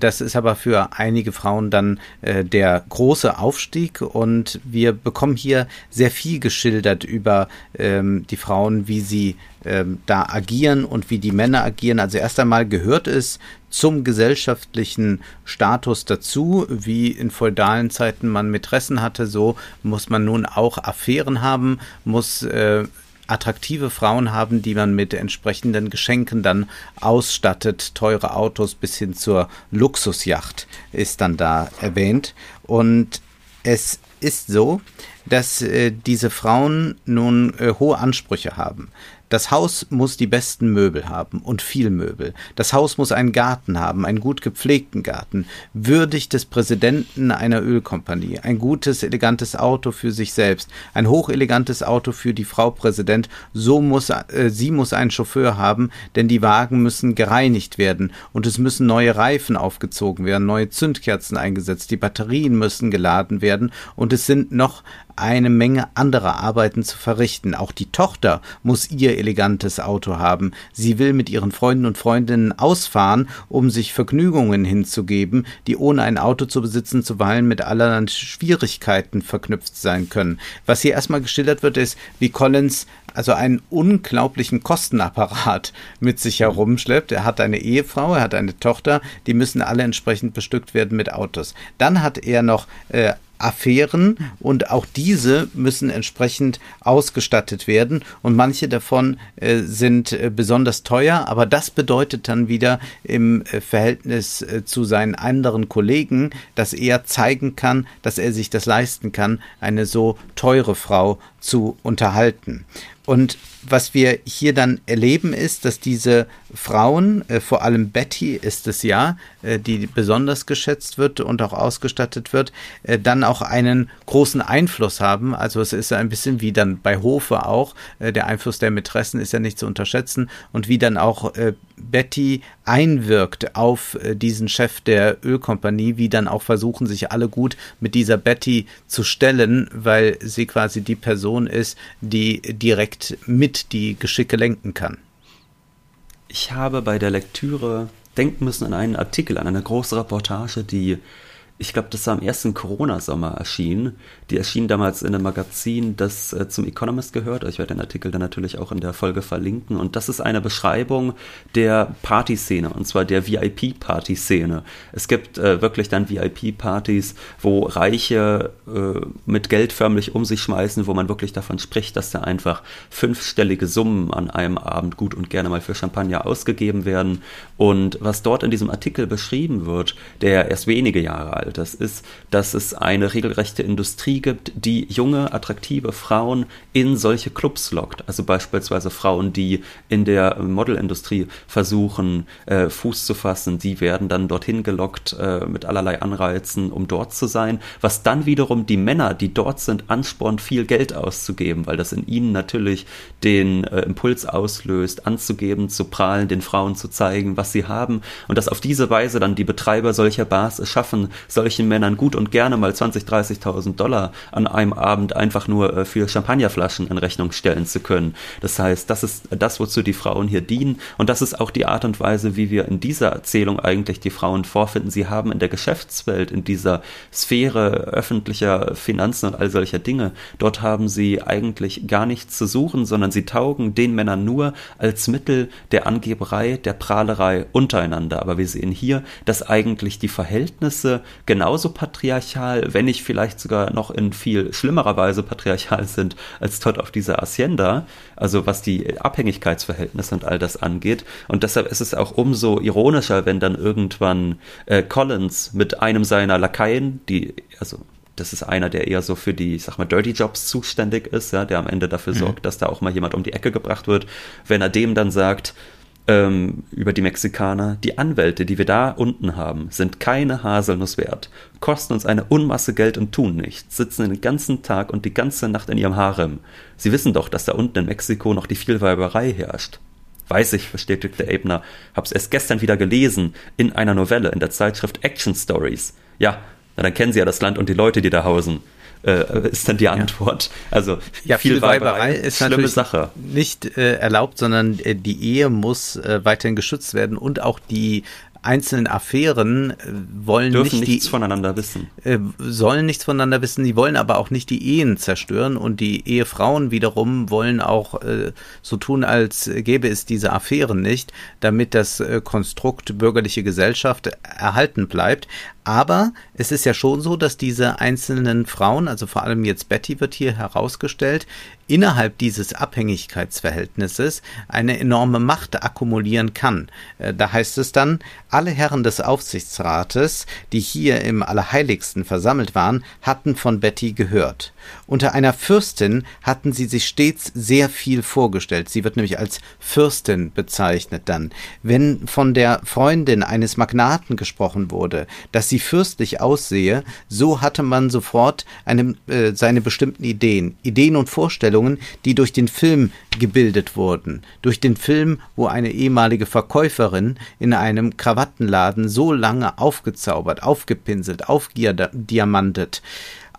Das ist aber für einige Frauen dann der große Aufstieg und wir bekommen hier sehr viel Geschichte geschildert über ähm, die Frauen, wie sie ähm, da agieren und wie die Männer agieren. Also erst einmal gehört es zum gesellschaftlichen Status dazu, wie in feudalen Zeiten man Mätressen hatte, so muss man nun auch Affären haben, muss äh, attraktive Frauen haben, die man mit entsprechenden Geschenken dann ausstattet. Teure Autos bis hin zur Luxusjacht ist dann da erwähnt. Und es ist so, dass äh, diese Frauen nun äh, hohe Ansprüche haben. Das Haus muss die besten Möbel haben und viel Möbel. Das Haus muss einen Garten haben, einen gut gepflegten Garten, würdig des Präsidenten einer Ölkompanie, ein gutes, elegantes Auto für sich selbst, ein hochelegantes Auto für die Frau Präsident. So muss äh, sie muss einen Chauffeur haben, denn die Wagen müssen gereinigt werden und es müssen neue Reifen aufgezogen werden, neue Zündkerzen eingesetzt, die Batterien müssen geladen werden und es sind noch eine Menge anderer Arbeiten zu verrichten. Auch die Tochter muss ihr elegantes Auto haben. Sie will mit ihren Freunden und Freundinnen ausfahren, um sich Vergnügungen hinzugeben, die ohne ein Auto zu besitzen zuweilen mit allerlei Schwierigkeiten verknüpft sein können. Was hier erstmal geschildert wird, ist, wie Collins also einen unglaublichen Kostenapparat mit sich herumschleppt. Er hat eine Ehefrau, er hat eine Tochter, die müssen alle entsprechend bestückt werden mit Autos. Dann hat er noch äh, Affären und auch diese müssen entsprechend ausgestattet werden und manche davon äh, sind äh, besonders teuer, aber das bedeutet dann wieder im äh, Verhältnis äh, zu seinen anderen Kollegen, dass er zeigen kann, dass er sich das leisten kann, eine so teure Frau zu unterhalten. Und was wir hier dann erleben ist, dass diese Frauen, äh, vor allem Betty ist es ja, äh, die besonders geschätzt wird und auch ausgestattet wird, äh, dann auch einen großen Einfluss haben. Also es ist ein bisschen wie dann bei Hofe auch, äh, der Einfluss der Mätressen ist ja nicht zu unterschätzen und wie dann auch äh, Betty einwirkt auf äh, diesen Chef der Ölkompanie, wie dann auch versuchen, sich alle gut mit dieser Betty zu stellen, weil sie quasi die Person ist, die direkt mit die Geschicke lenken kann. Ich habe bei der Lektüre denken müssen an einen Artikel, an eine große Reportage, die ich glaube, das war im ersten Corona-Sommer erschienen. Die erschien damals in einem Magazin, das äh, zum Economist gehört. Ich werde den Artikel dann natürlich auch in der Folge verlinken. Und das ist eine Beschreibung der Partyszene, und zwar der VIP-Partyszene. Es gibt äh, wirklich dann VIP-Partys, wo Reiche äh, mit Geld förmlich um sich schmeißen, wo man wirklich davon spricht, dass da einfach fünfstellige Summen an einem Abend gut und gerne mal für Champagner ausgegeben werden. Und was dort in diesem Artikel beschrieben wird, der erst wenige Jahre alt Fall. Das ist, dass es eine regelrechte Industrie gibt, die junge, attraktive Frauen in solche Clubs lockt. Also beispielsweise Frauen, die in der Modelindustrie versuchen, äh, Fuß zu fassen, die werden dann dorthin gelockt äh, mit allerlei Anreizen, um dort zu sein, was dann wiederum die Männer, die dort sind, anspornt, viel Geld auszugeben, weil das in ihnen natürlich den äh, Impuls auslöst, anzugeben, zu prahlen, den Frauen zu zeigen, was sie haben und dass auf diese Weise dann die Betreiber solcher Bars es schaffen, solchen Männern gut und gerne mal 20, 30.000 Dollar an einem Abend einfach nur äh, für Champagnerflaschen in Rechnung stellen zu können. Das heißt, das ist das, wozu die Frauen hier dienen und das ist auch die Art und Weise, wie wir in dieser Erzählung eigentlich die Frauen vorfinden. Sie haben in der Geschäftswelt, in dieser Sphäre öffentlicher Finanzen und all solcher Dinge, dort haben sie eigentlich gar nichts zu suchen, sondern sie taugen den Männern nur als Mittel der Angeberei, der Prahlerei untereinander. Aber wir sehen hier, dass eigentlich die Verhältnisse genauso patriarchal, wenn nicht vielleicht sogar noch in viel schlimmerer Weise patriarchal sind als dort auf dieser Hacienda, also was die Abhängigkeitsverhältnisse und all das angeht. Und deshalb ist es auch umso ironischer, wenn dann irgendwann äh, Collins mit einem seiner Lakaien, die, also das ist einer, der eher so für die, ich sag mal, Dirty Jobs zuständig ist, ja, der am Ende dafür mhm. sorgt, dass da auch mal jemand um die Ecke gebracht wird. Wenn er dem dann sagt, ähm, über die Mexikaner. Die Anwälte, die wir da unten haben, sind keine Haselnuss wert, kosten uns eine Unmasse Geld und tun nichts, sitzen den ganzen Tag und die ganze Nacht in ihrem Harem. Sie wissen doch, dass da unten in Mexiko noch die Vielweiberei herrscht. Weiß ich, bestätigte Abner. Hab's erst gestern wieder gelesen, in einer Novelle, in der Zeitschrift Action Stories. Ja, na dann kennen Sie ja das Land und die Leute, die da hausen äh, ist dann die Antwort. Ja. Also ja, viel, viel Weiberei, Weiberei ist schlimme Sache. Nicht äh, erlaubt, sondern äh, die Ehe muss äh, weiterhin geschützt werden und auch die einzelnen Affären äh, wollen Dürfen nicht nichts die, voneinander wissen. Äh, sollen nichts voneinander wissen, sie wollen aber auch nicht die Ehen zerstören und die Ehefrauen wiederum wollen auch äh, so tun, als gäbe es diese Affären nicht, damit das äh, Konstrukt bürgerliche Gesellschaft erhalten bleibt. Aber es ist ja schon so, dass diese einzelnen Frauen, also vor allem jetzt Betty wird hier herausgestellt, innerhalb dieses Abhängigkeitsverhältnisses eine enorme Macht akkumulieren kann. Äh, da heißt es dann, alle Herren des Aufsichtsrates, die hier im Allerheiligsten versammelt waren, hatten von Betty gehört. Unter einer Fürstin hatten sie sich stets sehr viel vorgestellt. Sie wird nämlich als Fürstin bezeichnet dann. Wenn von der Freundin eines Magnaten gesprochen wurde, dass sie fürstlich aussehe, so hatte man sofort eine, äh, seine bestimmten Ideen, Ideen und Vorstellungen, die durch den Film gebildet wurden. Durch den Film, wo eine ehemalige Verkäuferin in einem Krawattenladen so lange aufgezaubert, aufgepinselt, aufdiamantet,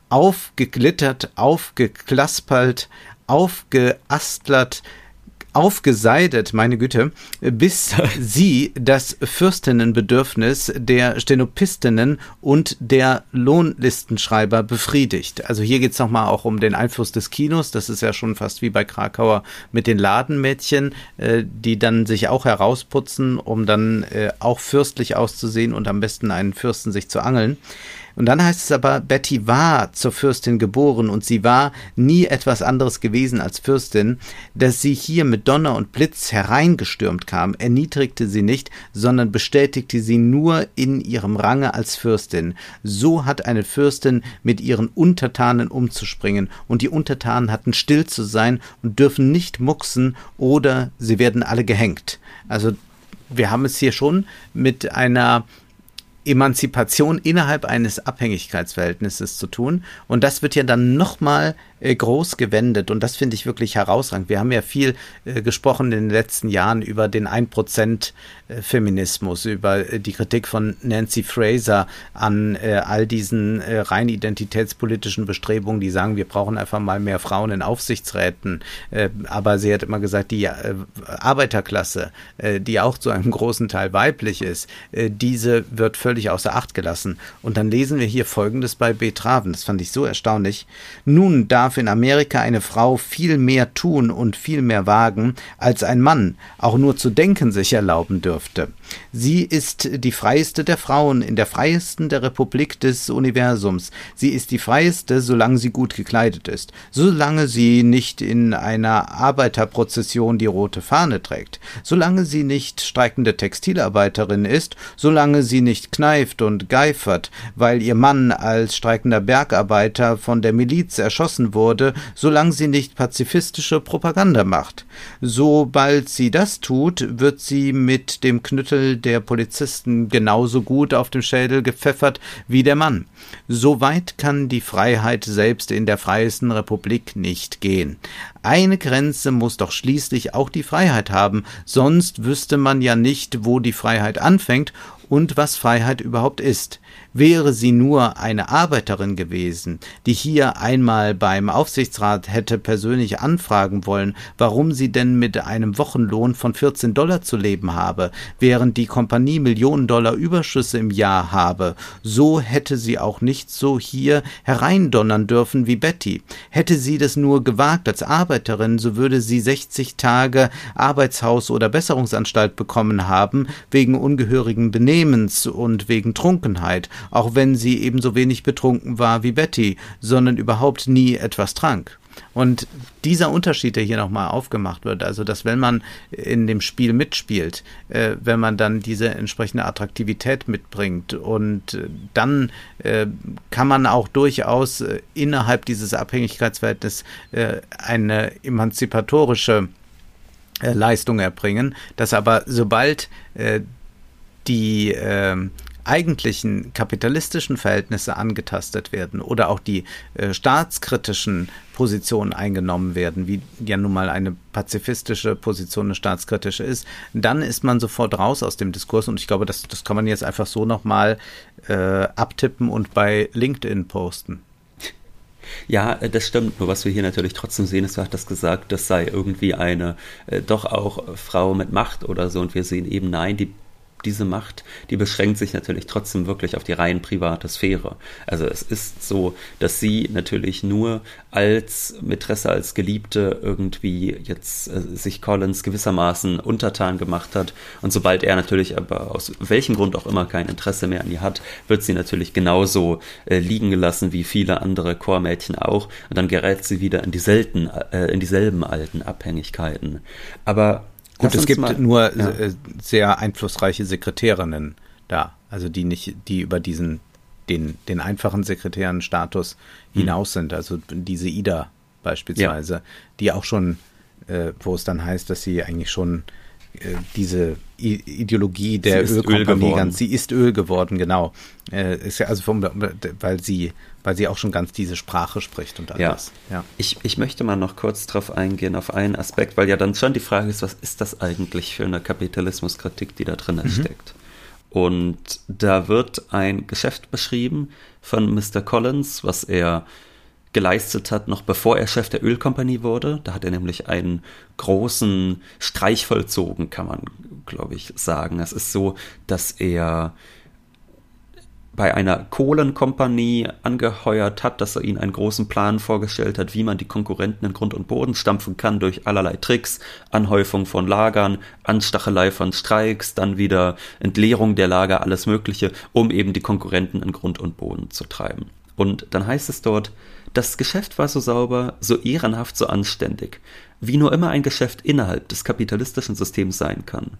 aufgeglittert, aufgeklaspert, aufgeastlert, aufgeseidet, meine Güte, bis sie das Fürstinnenbedürfnis der Stenopistinnen und der Lohnlistenschreiber befriedigt. Also hier geht es nochmal auch um den Einfluss des Kinos. Das ist ja schon fast wie bei Krakauer mit den Ladenmädchen, äh, die dann sich auch herausputzen, um dann äh, auch fürstlich auszusehen und am besten einen Fürsten sich zu angeln. Und dann heißt es aber, Betty war zur Fürstin geboren und sie war nie etwas anderes gewesen als Fürstin, dass sie hier mit Donner und Blitz hereingestürmt kam, erniedrigte sie nicht, sondern bestätigte sie nur in ihrem Range als Fürstin. So hat eine Fürstin mit ihren Untertanen umzuspringen, und die Untertanen hatten still zu sein und dürfen nicht mucksen oder sie werden alle gehängt. Also wir haben es hier schon mit einer Emanzipation innerhalb eines Abhängigkeitsverhältnisses zu tun. Und das wird ja dann nochmal groß gewendet und das finde ich wirklich herausragend. Wir haben ja viel äh, gesprochen in den letzten Jahren über den 1% äh, Feminismus, über äh, die Kritik von Nancy Fraser an äh, all diesen äh, rein identitätspolitischen Bestrebungen, die sagen, wir brauchen einfach mal mehr Frauen in Aufsichtsräten. aber sie hat immer gesagt, die Arbeiterklasse, die auch zu einem großen Teil weiblich ist, diese wird völlig außer Acht gelassen. Und dann lesen wir hier Folgendes bei Betraven, das fand ich so erstaunlich. Nun darf in Amerika eine Frau viel mehr tun und viel mehr wagen, als ein Mann auch nur zu denken sich erlauben dürfte. Sie ist die freieste der Frauen in der freiesten der Republik des Universums. Sie ist die freieste, solange sie gut gekleidet ist, solange sie nicht in einer Arbeiterprozession die rote Fahne trägt, solange sie nicht streikende Textilarbeiterin ist, solange sie nicht kneift und geifert, weil ihr Mann als streikender Bergarbeiter von der Miliz erschossen wurde, solange sie nicht pazifistische Propaganda macht. Sobald sie das tut, wird sie mit dem Knüttel der Polizisten genauso gut auf dem Schädel gepfeffert wie der Mann. So weit kann die Freiheit selbst in der freiesten Republik nicht gehen. Eine Grenze muss doch schließlich auch die Freiheit haben, sonst wüsste man ja nicht, wo die Freiheit anfängt und was Freiheit überhaupt ist. Wäre sie nur eine Arbeiterin gewesen, die hier einmal beim Aufsichtsrat hätte persönlich anfragen wollen, warum sie denn mit einem Wochenlohn von 14 Dollar zu leben habe, während die Kompanie Millionen Dollar Überschüsse im Jahr habe, so hätte sie auch nicht so hier hereindonnern dürfen wie Betty. Hätte sie das nur gewagt als Arbeiterin, so würde sie 60 Tage Arbeitshaus oder Besserungsanstalt bekommen haben, wegen ungehörigen Benehmens und wegen Trunkenheit auch wenn sie ebenso wenig betrunken war wie Betty, sondern überhaupt nie etwas trank. Und dieser Unterschied, der hier nochmal aufgemacht wird, also dass wenn man in dem Spiel mitspielt, äh, wenn man dann diese entsprechende Attraktivität mitbringt und äh, dann äh, kann man auch durchaus äh, innerhalb dieses Abhängigkeitsverhältnisses äh, eine emanzipatorische äh, Leistung erbringen, dass aber sobald die ähm, eigentlichen kapitalistischen Verhältnisse angetastet werden oder auch die äh, staatskritischen Positionen eingenommen werden, wie ja nun mal eine pazifistische Position eine staatskritische ist, dann ist man sofort raus aus dem Diskurs und ich glaube, das, das kann man jetzt einfach so nochmal äh, abtippen und bei LinkedIn posten. Ja, äh, das stimmt. Nur was wir hier natürlich trotzdem sehen, ist, du das gesagt, das sei irgendwie eine äh, doch auch Frau mit Macht oder so. Und wir sehen eben, nein, die diese Macht, die beschränkt sich natürlich trotzdem wirklich auf die rein private Sphäre. Also es ist so, dass sie natürlich nur als Mätresse, als Geliebte irgendwie jetzt äh, sich Collins gewissermaßen untertan gemacht hat. Und sobald er natürlich aber aus welchem Grund auch immer kein Interesse mehr an ihr hat, wird sie natürlich genauso äh, liegen gelassen wie viele andere Chormädchen auch. Und dann gerät sie wieder in, dieselben, äh, in dieselben alten Abhängigkeiten. Aber Gut, es gibt mal, nur ja. Äh, sehr einflussreiche Sekretärinnen da, also die nicht, die über diesen, den, den einfachen Sekretärenstatus mhm. hinaus sind, also diese Ida beispielsweise, ja. die auch schon, äh, wo es dann heißt, dass sie eigentlich schon äh, diese Ideologie der Ölkompanie Öl ganz, sie ist Öl geworden, genau. Äh, ist ja also vom, weil sie, weil sie auch schon ganz diese Sprache spricht und alles. Ja. ja. Ich, ich möchte mal noch kurz darauf eingehen, auf einen Aspekt, weil ja dann schon die Frage ist, was ist das eigentlich für eine Kapitalismuskritik, die da drin mhm. steckt? Und da wird ein Geschäft beschrieben von Mr. Collins, was er geleistet hat, noch bevor er Chef der Ölkompanie wurde. Da hat er nämlich einen großen Streich vollzogen, kann man, glaube ich, sagen. Es ist so, dass er bei einer Kohlenkompanie angeheuert hat, dass er ihnen einen großen Plan vorgestellt hat, wie man die Konkurrenten in Grund und Boden stampfen kann durch allerlei Tricks, Anhäufung von Lagern, Anstachelei von Streiks, dann wieder Entleerung der Lager, alles Mögliche, um eben die Konkurrenten in Grund und Boden zu treiben. Und dann heißt es dort, das Geschäft war so sauber, so ehrenhaft, so anständig, wie nur immer ein Geschäft innerhalb des kapitalistischen Systems sein kann.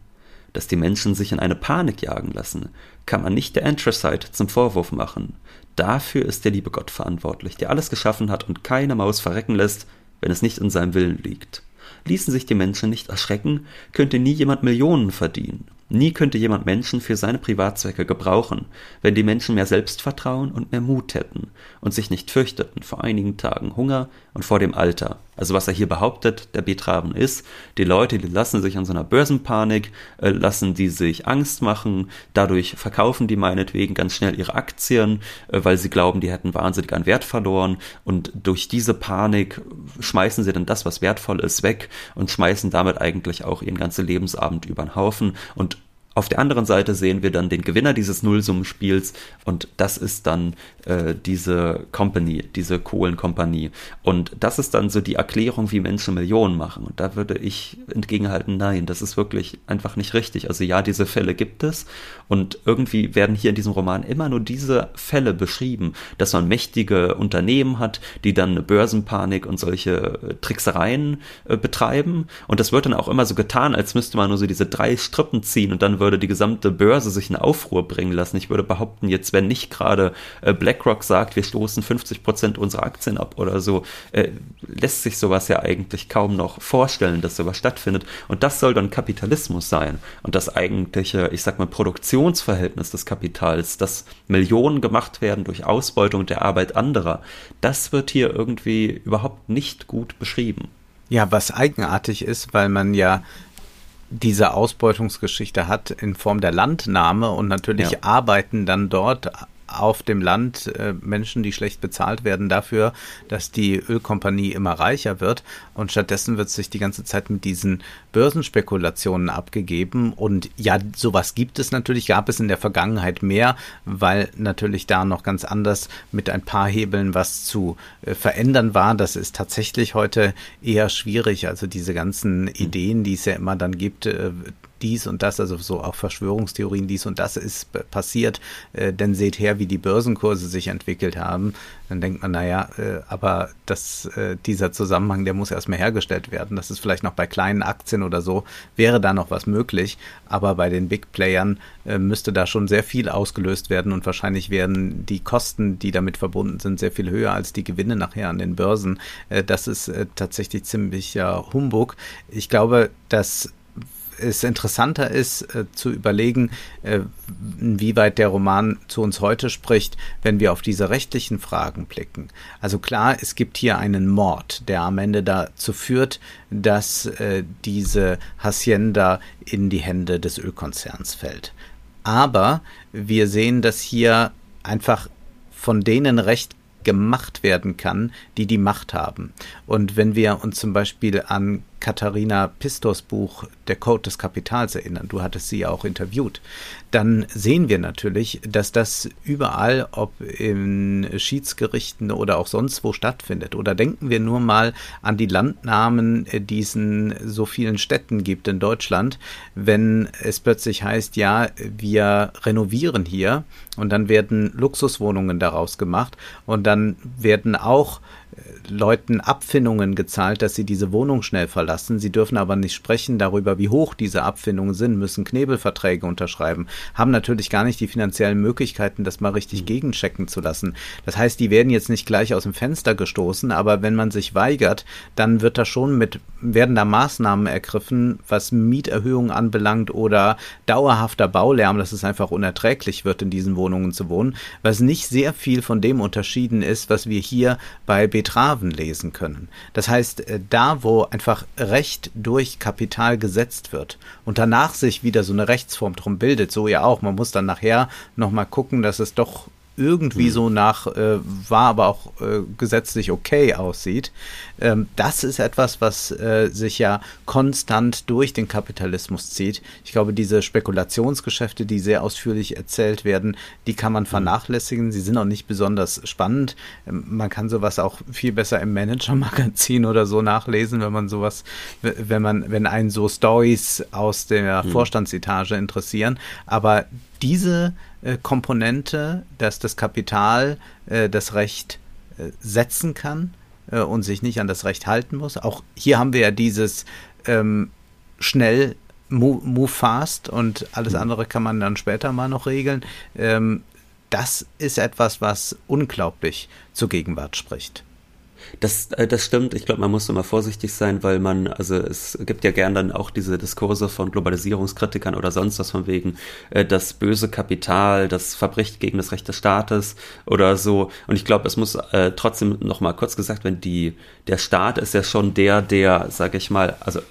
Dass die Menschen sich in eine Panik jagen lassen, kann man nicht der Anthracite zum Vorwurf machen. Dafür ist der liebe Gott verantwortlich, der alles geschaffen hat und keine Maus verrecken lässt, wenn es nicht in seinem Willen liegt. Ließen sich die Menschen nicht erschrecken, könnte nie jemand Millionen verdienen. Nie könnte jemand Menschen für seine Privatzwecke gebrauchen, wenn die Menschen mehr Selbstvertrauen und mehr Mut hätten und sich nicht fürchteten vor einigen Tagen Hunger und vor dem Alter. Also was er hier behauptet, der Betraben ist, die Leute, die lassen sich an so einer Börsenpanik, äh, lassen die sich Angst machen, dadurch verkaufen die meinetwegen ganz schnell ihre Aktien, äh, weil sie glauben, die hätten wahnsinnig an Wert verloren und durch diese Panik schmeißen sie dann das, was wertvoll ist, weg und schmeißen damit eigentlich auch ihren ganzen Lebensabend über den Haufen und auf der anderen Seite sehen wir dann den Gewinner dieses Nullsummenspiels und das ist dann äh, diese Company, diese Kohlenkompanie. Und das ist dann so die Erklärung, wie Menschen Millionen machen. Und da würde ich entgegenhalten, nein, das ist wirklich einfach nicht richtig. Also ja, diese Fälle gibt es und irgendwie werden hier in diesem Roman immer nur diese Fälle beschrieben, dass man mächtige Unternehmen hat, die dann eine Börsenpanik und solche äh, Tricksereien äh, betreiben. Und das wird dann auch immer so getan, als müsste man nur so diese drei Strippen ziehen und dann würde die gesamte Börse sich in Aufruhr bringen lassen. Ich würde behaupten, jetzt wenn nicht gerade äh, BlackRock sagt, wir stoßen 50 Prozent unserer Aktien ab oder so, äh, lässt sich sowas ja eigentlich kaum noch vorstellen, dass sowas stattfindet. Und das soll dann Kapitalismus sein. Und das eigentliche, ich sag mal, Produktionsverhältnis des Kapitals, dass Millionen gemacht werden durch Ausbeutung der Arbeit anderer, das wird hier irgendwie überhaupt nicht gut beschrieben. Ja, was eigenartig ist, weil man ja diese Ausbeutungsgeschichte hat in Form der Landnahme und natürlich ja. arbeiten dann dort auf dem Land äh, Menschen, die schlecht bezahlt werden dafür, dass die Ölkompanie immer reicher wird. Und stattdessen wird sich die ganze Zeit mit diesen Börsenspekulationen abgegeben. Und ja, sowas gibt es natürlich, gab es in der Vergangenheit mehr, weil natürlich da noch ganz anders mit ein paar Hebeln was zu äh, verändern war. Das ist tatsächlich heute eher schwierig. Also diese ganzen Ideen, die es ja immer dann gibt, äh, dies und das, also so auch Verschwörungstheorien, dies und das ist passiert, äh, denn seht her, wie die Börsenkurse sich entwickelt haben, dann denkt man, naja, äh, aber das, äh, dieser Zusammenhang, der muss erstmal hergestellt werden. Das ist vielleicht noch bei kleinen Aktien oder so, wäre da noch was möglich, aber bei den Big Playern äh, müsste da schon sehr viel ausgelöst werden und wahrscheinlich werden die Kosten, die damit verbunden sind, sehr viel höher als die Gewinne nachher an den Börsen. Äh, das ist äh, tatsächlich ziemlicher Humbug. Ich glaube, dass es interessanter ist, äh, zu überlegen, äh, inwieweit der Roman zu uns heute spricht, wenn wir auf diese rechtlichen Fragen blicken. Also klar, es gibt hier einen Mord, der am Ende dazu führt, dass äh, diese Hacienda in die Hände des Ölkonzerns fällt. Aber wir sehen, dass hier einfach von denen Recht gemacht werden kann, die die Macht haben. Und wenn wir uns zum Beispiel an Katharina Pistos Buch Der Code des Kapitals erinnern, du hattest sie ja auch interviewt, dann sehen wir natürlich, dass das überall, ob in Schiedsgerichten oder auch sonst wo stattfindet. Oder denken wir nur mal an die Landnamen, die es in so vielen Städten gibt in Deutschland, wenn es plötzlich heißt, ja, wir renovieren hier und dann werden Luxuswohnungen daraus gemacht und dann werden auch Leuten Abfindungen gezahlt, dass sie diese Wohnung schnell verlassen. Sie dürfen aber nicht sprechen darüber, wie hoch diese Abfindungen sind, müssen Knebelverträge unterschreiben, haben natürlich gar nicht die finanziellen Möglichkeiten, das mal richtig mhm. gegenchecken zu lassen. Das heißt, die werden jetzt nicht gleich aus dem Fenster gestoßen, aber wenn man sich weigert, dann wird da schon mit, werden da Maßnahmen ergriffen, was Mieterhöhungen anbelangt oder dauerhafter Baulärm, dass es einfach unerträglich wird, in diesen Wohnungen zu wohnen, was nicht sehr viel von dem unterschieden ist, was wir hier bei Betraven lesen können. Das heißt, äh, da, wo einfach Recht durch Kapital gesetzt wird und danach sich wieder so eine Rechtsform drum bildet, so ja auch, man muss dann nachher nochmal gucken, dass es doch irgendwie hm. so nach äh, war, aber auch äh, gesetzlich okay aussieht. Ähm, das ist etwas, was äh, sich ja konstant durch den Kapitalismus zieht. Ich glaube, diese Spekulationsgeschäfte, die sehr ausführlich erzählt werden, die kann man hm. vernachlässigen. Sie sind auch nicht besonders spannend. Ähm, man kann sowas auch viel besser im Manager-Magazin oder so nachlesen, wenn man sowas, wenn man, wenn einen so Stories aus der hm. Vorstandsetage interessieren. Aber diese äh, Komponente, dass das Kapital äh, das Recht äh, setzen kann äh, und sich nicht an das Recht halten muss. Auch hier haben wir ja dieses ähm, schnell move, move, fast und alles mhm. andere kann man dann später mal noch regeln. Ähm, das ist etwas, was unglaublich zur Gegenwart spricht. Das, äh, das stimmt. Ich glaube, man muss immer vorsichtig sein, weil man, also es gibt ja gern dann auch diese Diskurse von Globalisierungskritikern oder sonst was von wegen, äh, das böse Kapital, das verbricht gegen das Recht des Staates oder so. Und ich glaube, es muss äh, trotzdem noch mal kurz gesagt werden, die, der Staat ist ja schon der, der, sage ich mal, also,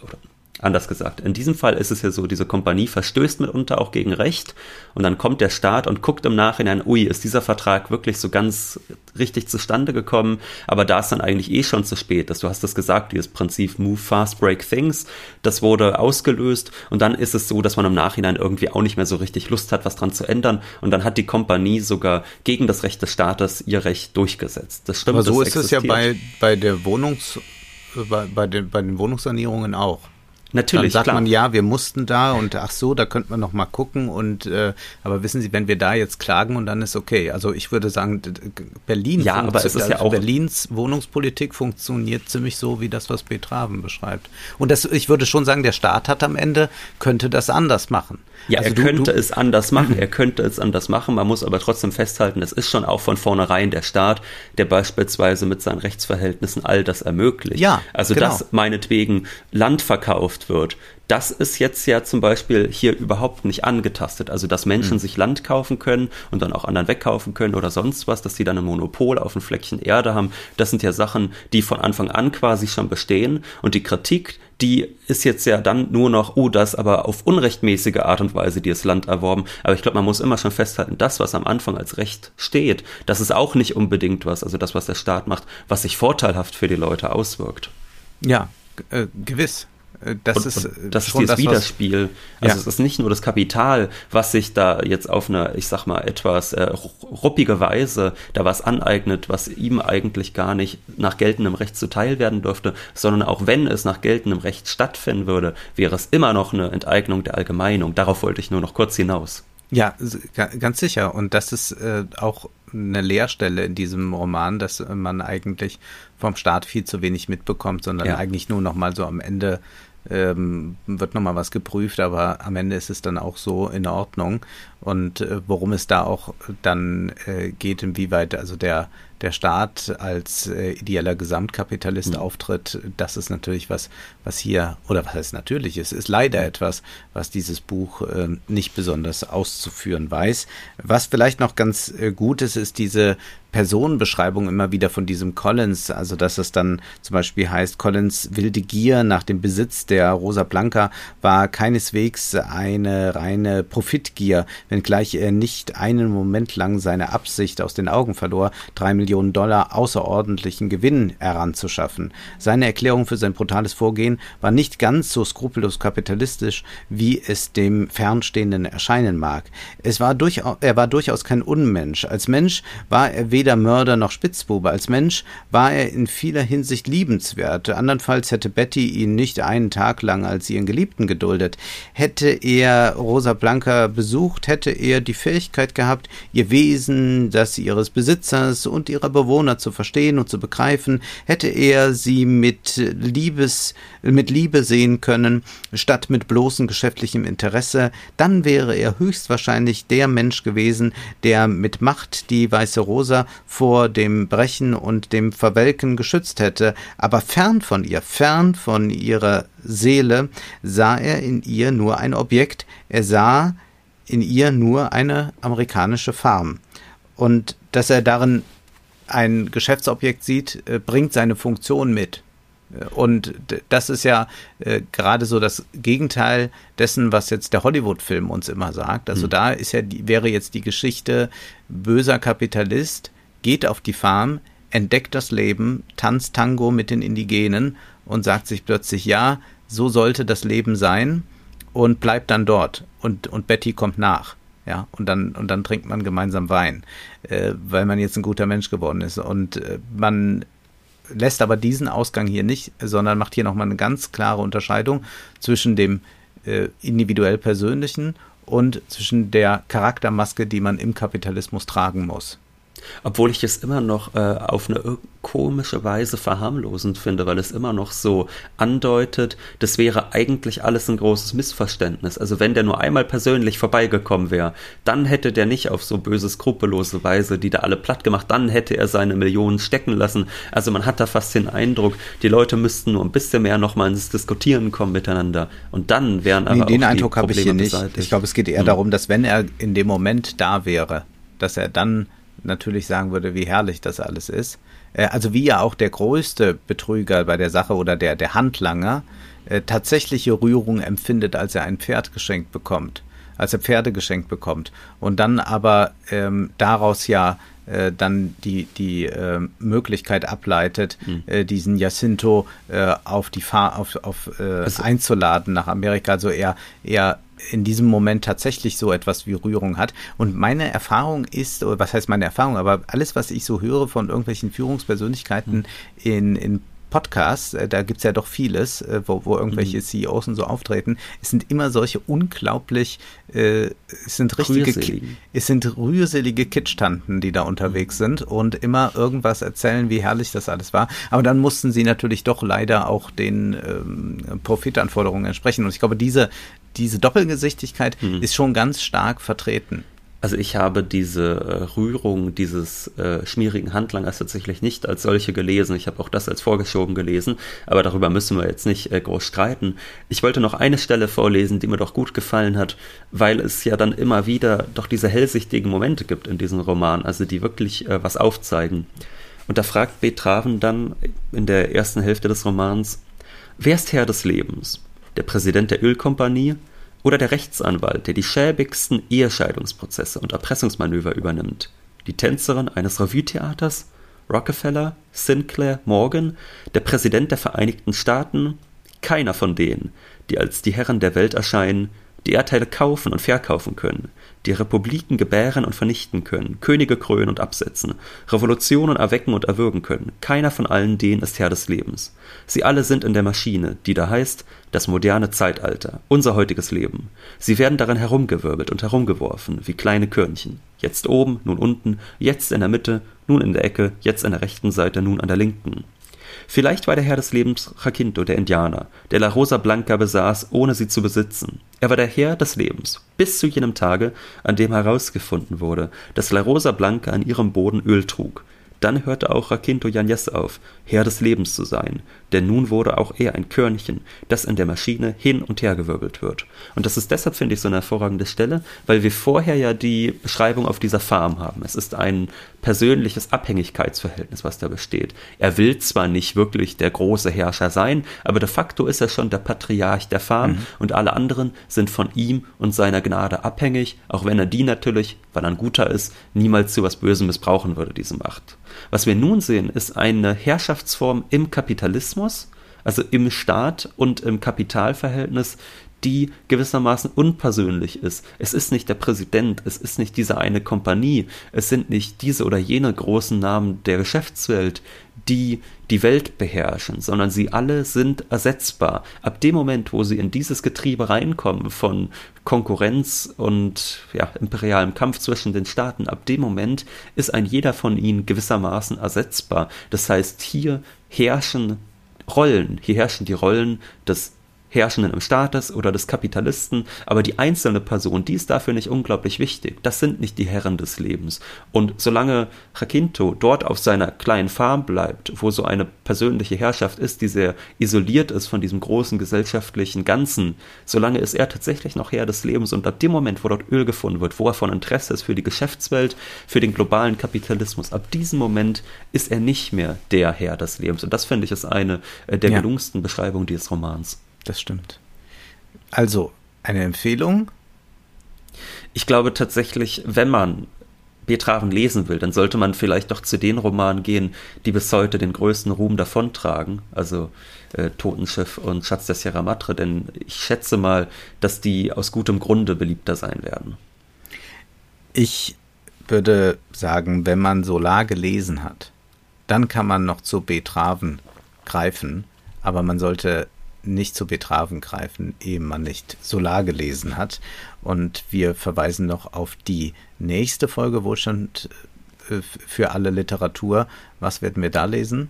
Anders gesagt, in diesem Fall ist es ja so, diese Kompanie verstößt mitunter auch gegen Recht und dann kommt der Staat und guckt im Nachhinein, ui, ist dieser Vertrag wirklich so ganz richtig zustande gekommen, aber da ist dann eigentlich eh schon zu spät. Dass du hast das gesagt, dieses Prinzip Move Fast Break Things, das wurde ausgelöst und dann ist es so, dass man im Nachhinein irgendwie auch nicht mehr so richtig Lust hat, was dran zu ändern und dann hat die Kompanie sogar gegen das Recht des Staates ihr Recht durchgesetzt. Das stimmt. Aber so ist es ja bei, bei der Wohnungs, bei, bei, den, bei den Wohnungssanierungen auch. Natürlich. Dann sagt klar. man, ja, wir mussten da und ach so, da könnte man noch mal gucken und äh, aber wissen Sie, wenn wir da jetzt klagen und dann ist okay. Also ich würde sagen, Berlin, ja, aber es ist ja also auch Berlins Wohnungspolitik funktioniert ziemlich so wie das, was Betraven beschreibt. Und das, ich würde schon sagen, der Staat hat am Ende könnte das anders machen. Ja, also er du, könnte du, es anders machen, er könnte es anders machen, man muss aber trotzdem festhalten, es ist schon auch von vornherein der Staat, der beispielsweise mit seinen Rechtsverhältnissen all das ermöglicht. Ja, also genau. dass meinetwegen Land verkauft wird, das ist jetzt ja zum Beispiel hier überhaupt nicht angetastet. Also, dass Menschen mhm. sich Land kaufen können und dann auch anderen wegkaufen können oder sonst was, dass sie dann ein Monopol auf ein Fleckchen Erde haben, das sind ja Sachen, die von Anfang an quasi schon bestehen. Und die Kritik, die ist jetzt ja dann nur noch, oh, das aber auf unrechtmäßige Art und Weise dieses Land erworben. Aber ich glaube, man muss immer schon festhalten, das, was am Anfang als Recht steht, das ist auch nicht unbedingt was, also das, was der Staat macht, was sich vorteilhaft für die Leute auswirkt. Ja, äh, gewiss. Äh, das und, ist, und das ist dieses das, Widerspiel. Also ja. es ist nicht nur das Kapital, was sich da jetzt auf eine, ich sag mal, etwas äh, ruppige Weise da was aneignet, was ihm eigentlich gar nicht nach geltendem Recht zuteil werden dürfte, sondern auch wenn es nach geltendem Recht stattfinden würde, wäre es immer noch eine Enteignung der Allgemeinung. Darauf wollte ich nur noch kurz hinaus. Ja, ganz sicher. Und das ist äh, auch eine Leerstelle in diesem Roman, dass man eigentlich vom Staat viel zu wenig mitbekommt, sondern ja. eigentlich nur noch mal so am Ende ähm, wird nochmal was geprüft, aber am Ende ist es dann auch so in Ordnung. Und äh, worum es da auch dann äh, geht, inwieweit also der, der Staat als äh, ideeller Gesamtkapitalist mhm. auftritt, das ist natürlich was, was hier, oder was heißt natürlich, es ist leider etwas, was dieses Buch äh, nicht besonders auszuführen weiß. Was vielleicht noch ganz äh, gut ist, ist diese Personenbeschreibung immer wieder von diesem Collins, also dass es dann zum Beispiel heißt, Collins wilde Gier nach dem Besitz der Rosa Blanca war keineswegs eine reine Profitgier, wenngleich er nicht einen Moment lang seine Absicht aus den Augen verlor, drei Millionen Dollar außerordentlichen Gewinn heranzuschaffen. Seine Erklärung für sein brutales Vorgehen war nicht ganz so skrupellos kapitalistisch, wie es dem Fernstehenden erscheinen mag. Es war durchaus, er war durchaus kein Unmensch. Als Mensch war er weder Mörder noch Spitzbube. Als Mensch war er in vieler Hinsicht liebenswert. Andernfalls hätte Betty ihn nicht einen Tag lang als ihren Geliebten geduldet. Hätte er Rosa Blanca besucht, hätte er die Fähigkeit gehabt, ihr Wesen, das ihres Besitzers und ihrer Bewohner zu verstehen und zu begreifen, hätte er sie mit Liebes, mit Liebe sehen können, statt mit bloßem geschäftlichem Interesse, dann wäre er höchstwahrscheinlich der Mensch gewesen, der mit Macht die weiße Rosa vor dem Brechen und dem Verwelken geschützt hätte, aber fern von ihr, fern von ihrer Seele, sah er in ihr nur ein Objekt, er sah in ihr nur eine amerikanische Farm. Und dass er darin ein Geschäftsobjekt sieht, äh, bringt seine Funktion mit. Äh, und das ist ja äh, gerade so das Gegenteil dessen, was jetzt der Hollywood-Film uns immer sagt. Also mhm. da ist ja die, wäre jetzt die Geschichte böser Kapitalist geht auf die Farm, entdeckt das Leben, tanzt Tango mit den Indigenen und sagt sich plötzlich ja, so sollte das Leben sein und bleibt dann dort und und Betty kommt nach ja, und dann, und dann trinkt man gemeinsam Wein, äh, weil man jetzt ein guter Mensch geworden ist. Und äh, man lässt aber diesen Ausgang hier nicht, sondern macht hier nochmal eine ganz klare Unterscheidung zwischen dem äh, individuell Persönlichen und zwischen der Charaktermaske, die man im Kapitalismus tragen muss. Obwohl ich es immer noch äh, auf eine komische Weise verharmlosend finde, weil es immer noch so andeutet, das wäre eigentlich alles ein großes Missverständnis. Also wenn der nur einmal persönlich vorbeigekommen wäre, dann hätte der nicht auf so böse, skrupellose Weise die da alle platt gemacht, dann hätte er seine Millionen stecken lassen. Also man hat da fast den Eindruck, die Leute müssten nur ein bisschen mehr nochmal ins Diskutieren kommen miteinander. Und dann wären aber nee, den Eindruck habe ich hier nicht. Beseitigt. Ich glaube, es geht eher hm. darum, dass wenn er in dem Moment da wäre, dass er dann natürlich sagen würde, wie herrlich das alles ist. Äh, also wie ja auch der größte Betrüger bei der Sache oder der, der Handlanger äh, tatsächliche Rührung empfindet, als er ein Pferd geschenkt bekommt, als er Pferde geschenkt bekommt. Und dann aber ähm, daraus ja äh, dann die, die äh, Möglichkeit ableitet, mhm. diesen Jacinto äh, auf die Fahr auf, auf also, einzuladen nach Amerika. Also er, er in diesem Moment tatsächlich so etwas wie Rührung hat. Und meine Erfahrung ist, was heißt meine Erfahrung, aber alles, was ich so höre von irgendwelchen Führungspersönlichkeiten mhm. in, in Podcasts, äh, da gibt's ja doch vieles, äh, wo, wo irgendwelche mhm. CEOs und so auftreten. Es sind immer solche unglaublich, äh, es sind richtige, es sind rührselige Kitschtanten, die da unterwegs mhm. sind und immer irgendwas erzählen, wie herrlich das alles war. Aber dann mussten sie natürlich doch leider auch den ähm, Profitanforderungen entsprechen. Und ich glaube, diese, diese Doppelgesichtigkeit mhm. ist schon ganz stark vertreten. Also ich habe diese äh, Rührung dieses äh, schmierigen Handlangers tatsächlich nicht als solche gelesen. Ich habe auch das als vorgeschoben gelesen, aber darüber müssen wir jetzt nicht äh, groß streiten. Ich wollte noch eine Stelle vorlesen, die mir doch gut gefallen hat, weil es ja dann immer wieder doch diese hellsichtigen Momente gibt in diesem Roman, also die wirklich äh, was aufzeigen. Und da fragt Betraven dann in der ersten Hälfte des Romans, wer ist Herr des Lebens? Der Präsident der Ölkompanie? Oder der Rechtsanwalt, der die schäbigsten Ehescheidungsprozesse und Erpressungsmanöver übernimmt. Die Tänzerin eines Revue-Theaters, Rockefeller, Sinclair, Morgan, der Präsident der Vereinigten Staaten, keiner von denen, die als die Herren der Welt erscheinen, die Erdteile kaufen und verkaufen können, die Republiken gebären und vernichten können, Könige krönen und absetzen, Revolutionen erwecken und erwürgen können. Keiner von allen denen ist Herr des Lebens. Sie alle sind in der Maschine, die da heißt, das moderne Zeitalter, unser heutiges Leben. Sie werden darin herumgewirbelt und herumgeworfen, wie kleine Körnchen. Jetzt oben, nun unten, jetzt in der Mitte, nun in der Ecke, jetzt an der rechten Seite, nun an der linken. Vielleicht war der Herr des Lebens Jacinto, der Indianer, der La Rosa Blanca besaß, ohne sie zu besitzen. Er war der Herr des Lebens, bis zu jenem Tage, an dem herausgefunden wurde, dass La Rosa Blanca an ihrem Boden Öl trug, dann hörte auch Raquinto Yanez auf, Herr des Lebens zu sein, denn nun wurde auch er ein Körnchen, das in der Maschine hin und her gewirbelt wird. Und das ist deshalb, finde ich, so eine hervorragende Stelle, weil wir vorher ja die Beschreibung auf dieser Farm haben. Es ist ein persönliches Abhängigkeitsverhältnis, was da besteht. Er will zwar nicht wirklich der große Herrscher sein, aber de facto ist er schon der Patriarch der Farm mhm. und alle anderen sind von ihm und seiner Gnade abhängig, auch wenn er die natürlich, weil er ein guter ist, niemals zu was Bösem missbrauchen würde, diese Macht. Was wir nun sehen, ist eine Herrschaftsform im Kapitalismus, also im Staat und im Kapitalverhältnis, die gewissermaßen unpersönlich ist. Es ist nicht der Präsident, es ist nicht diese eine Kompanie, es sind nicht diese oder jene großen Namen der Geschäftswelt, die die Welt beherrschen, sondern sie alle sind ersetzbar. Ab dem Moment, wo sie in dieses Getriebe reinkommen von Konkurrenz und ja, imperialem Kampf zwischen den Staaten, ab dem Moment ist ein jeder von ihnen gewissermaßen ersetzbar. Das heißt, hier herrschen Rollen, hier herrschen die Rollen des Herrschenden im Staates oder des Kapitalisten, aber die einzelne Person, die ist dafür nicht unglaublich wichtig. Das sind nicht die Herren des Lebens. Und solange Jacinto dort auf seiner kleinen Farm bleibt, wo so eine persönliche Herrschaft ist, die sehr isoliert ist von diesem großen gesellschaftlichen Ganzen, solange ist er tatsächlich noch Herr des Lebens und ab dem Moment, wo dort Öl gefunden wird, wo er von Interesse ist für die Geschäftswelt, für den globalen Kapitalismus, ab diesem Moment ist er nicht mehr der Herr des Lebens. Und das finde ich ist eine äh, der ja. gelungensten Beschreibungen dieses Romans das stimmt. Also, eine Empfehlung? Ich glaube tatsächlich, wenn man Betraven lesen will, dann sollte man vielleicht doch zu den Romanen gehen, die bis heute den größten Ruhm davontragen, also äh, Totenschiff und Schatz der Sierra Madre, denn ich schätze mal, dass die aus gutem Grunde beliebter sein werden. Ich würde sagen, wenn man Solar gelesen hat, dann kann man noch zu Betraven greifen, aber man sollte nicht zu Betraven greifen, ehe man nicht Solar gelesen hat. Und wir verweisen noch auf die nächste Folge Wohlstand äh, für alle Literatur. Was werden wir da lesen?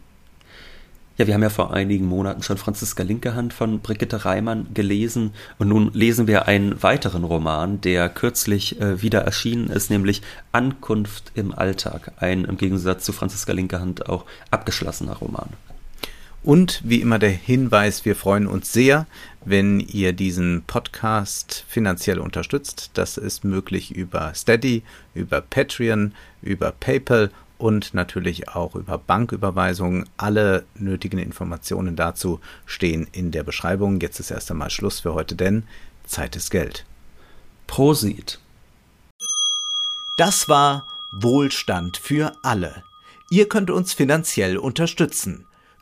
Ja, wir haben ja vor einigen Monaten schon Franziska Linkehand von Brigitte Reimann gelesen und nun lesen wir einen weiteren Roman, der kürzlich äh, wieder erschienen ist, nämlich Ankunft im Alltag. Ein im Gegensatz zu Franziska Linkehand auch abgeschlossener Roman. Und wie immer der Hinweis, wir freuen uns sehr, wenn ihr diesen Podcast finanziell unterstützt. Das ist möglich über Steady, über Patreon, über PayPal und natürlich auch über Banküberweisungen. Alle nötigen Informationen dazu stehen in der Beschreibung. Jetzt ist erst einmal Schluss für heute, denn Zeit ist Geld. Prosit. Das war Wohlstand für alle. Ihr könnt uns finanziell unterstützen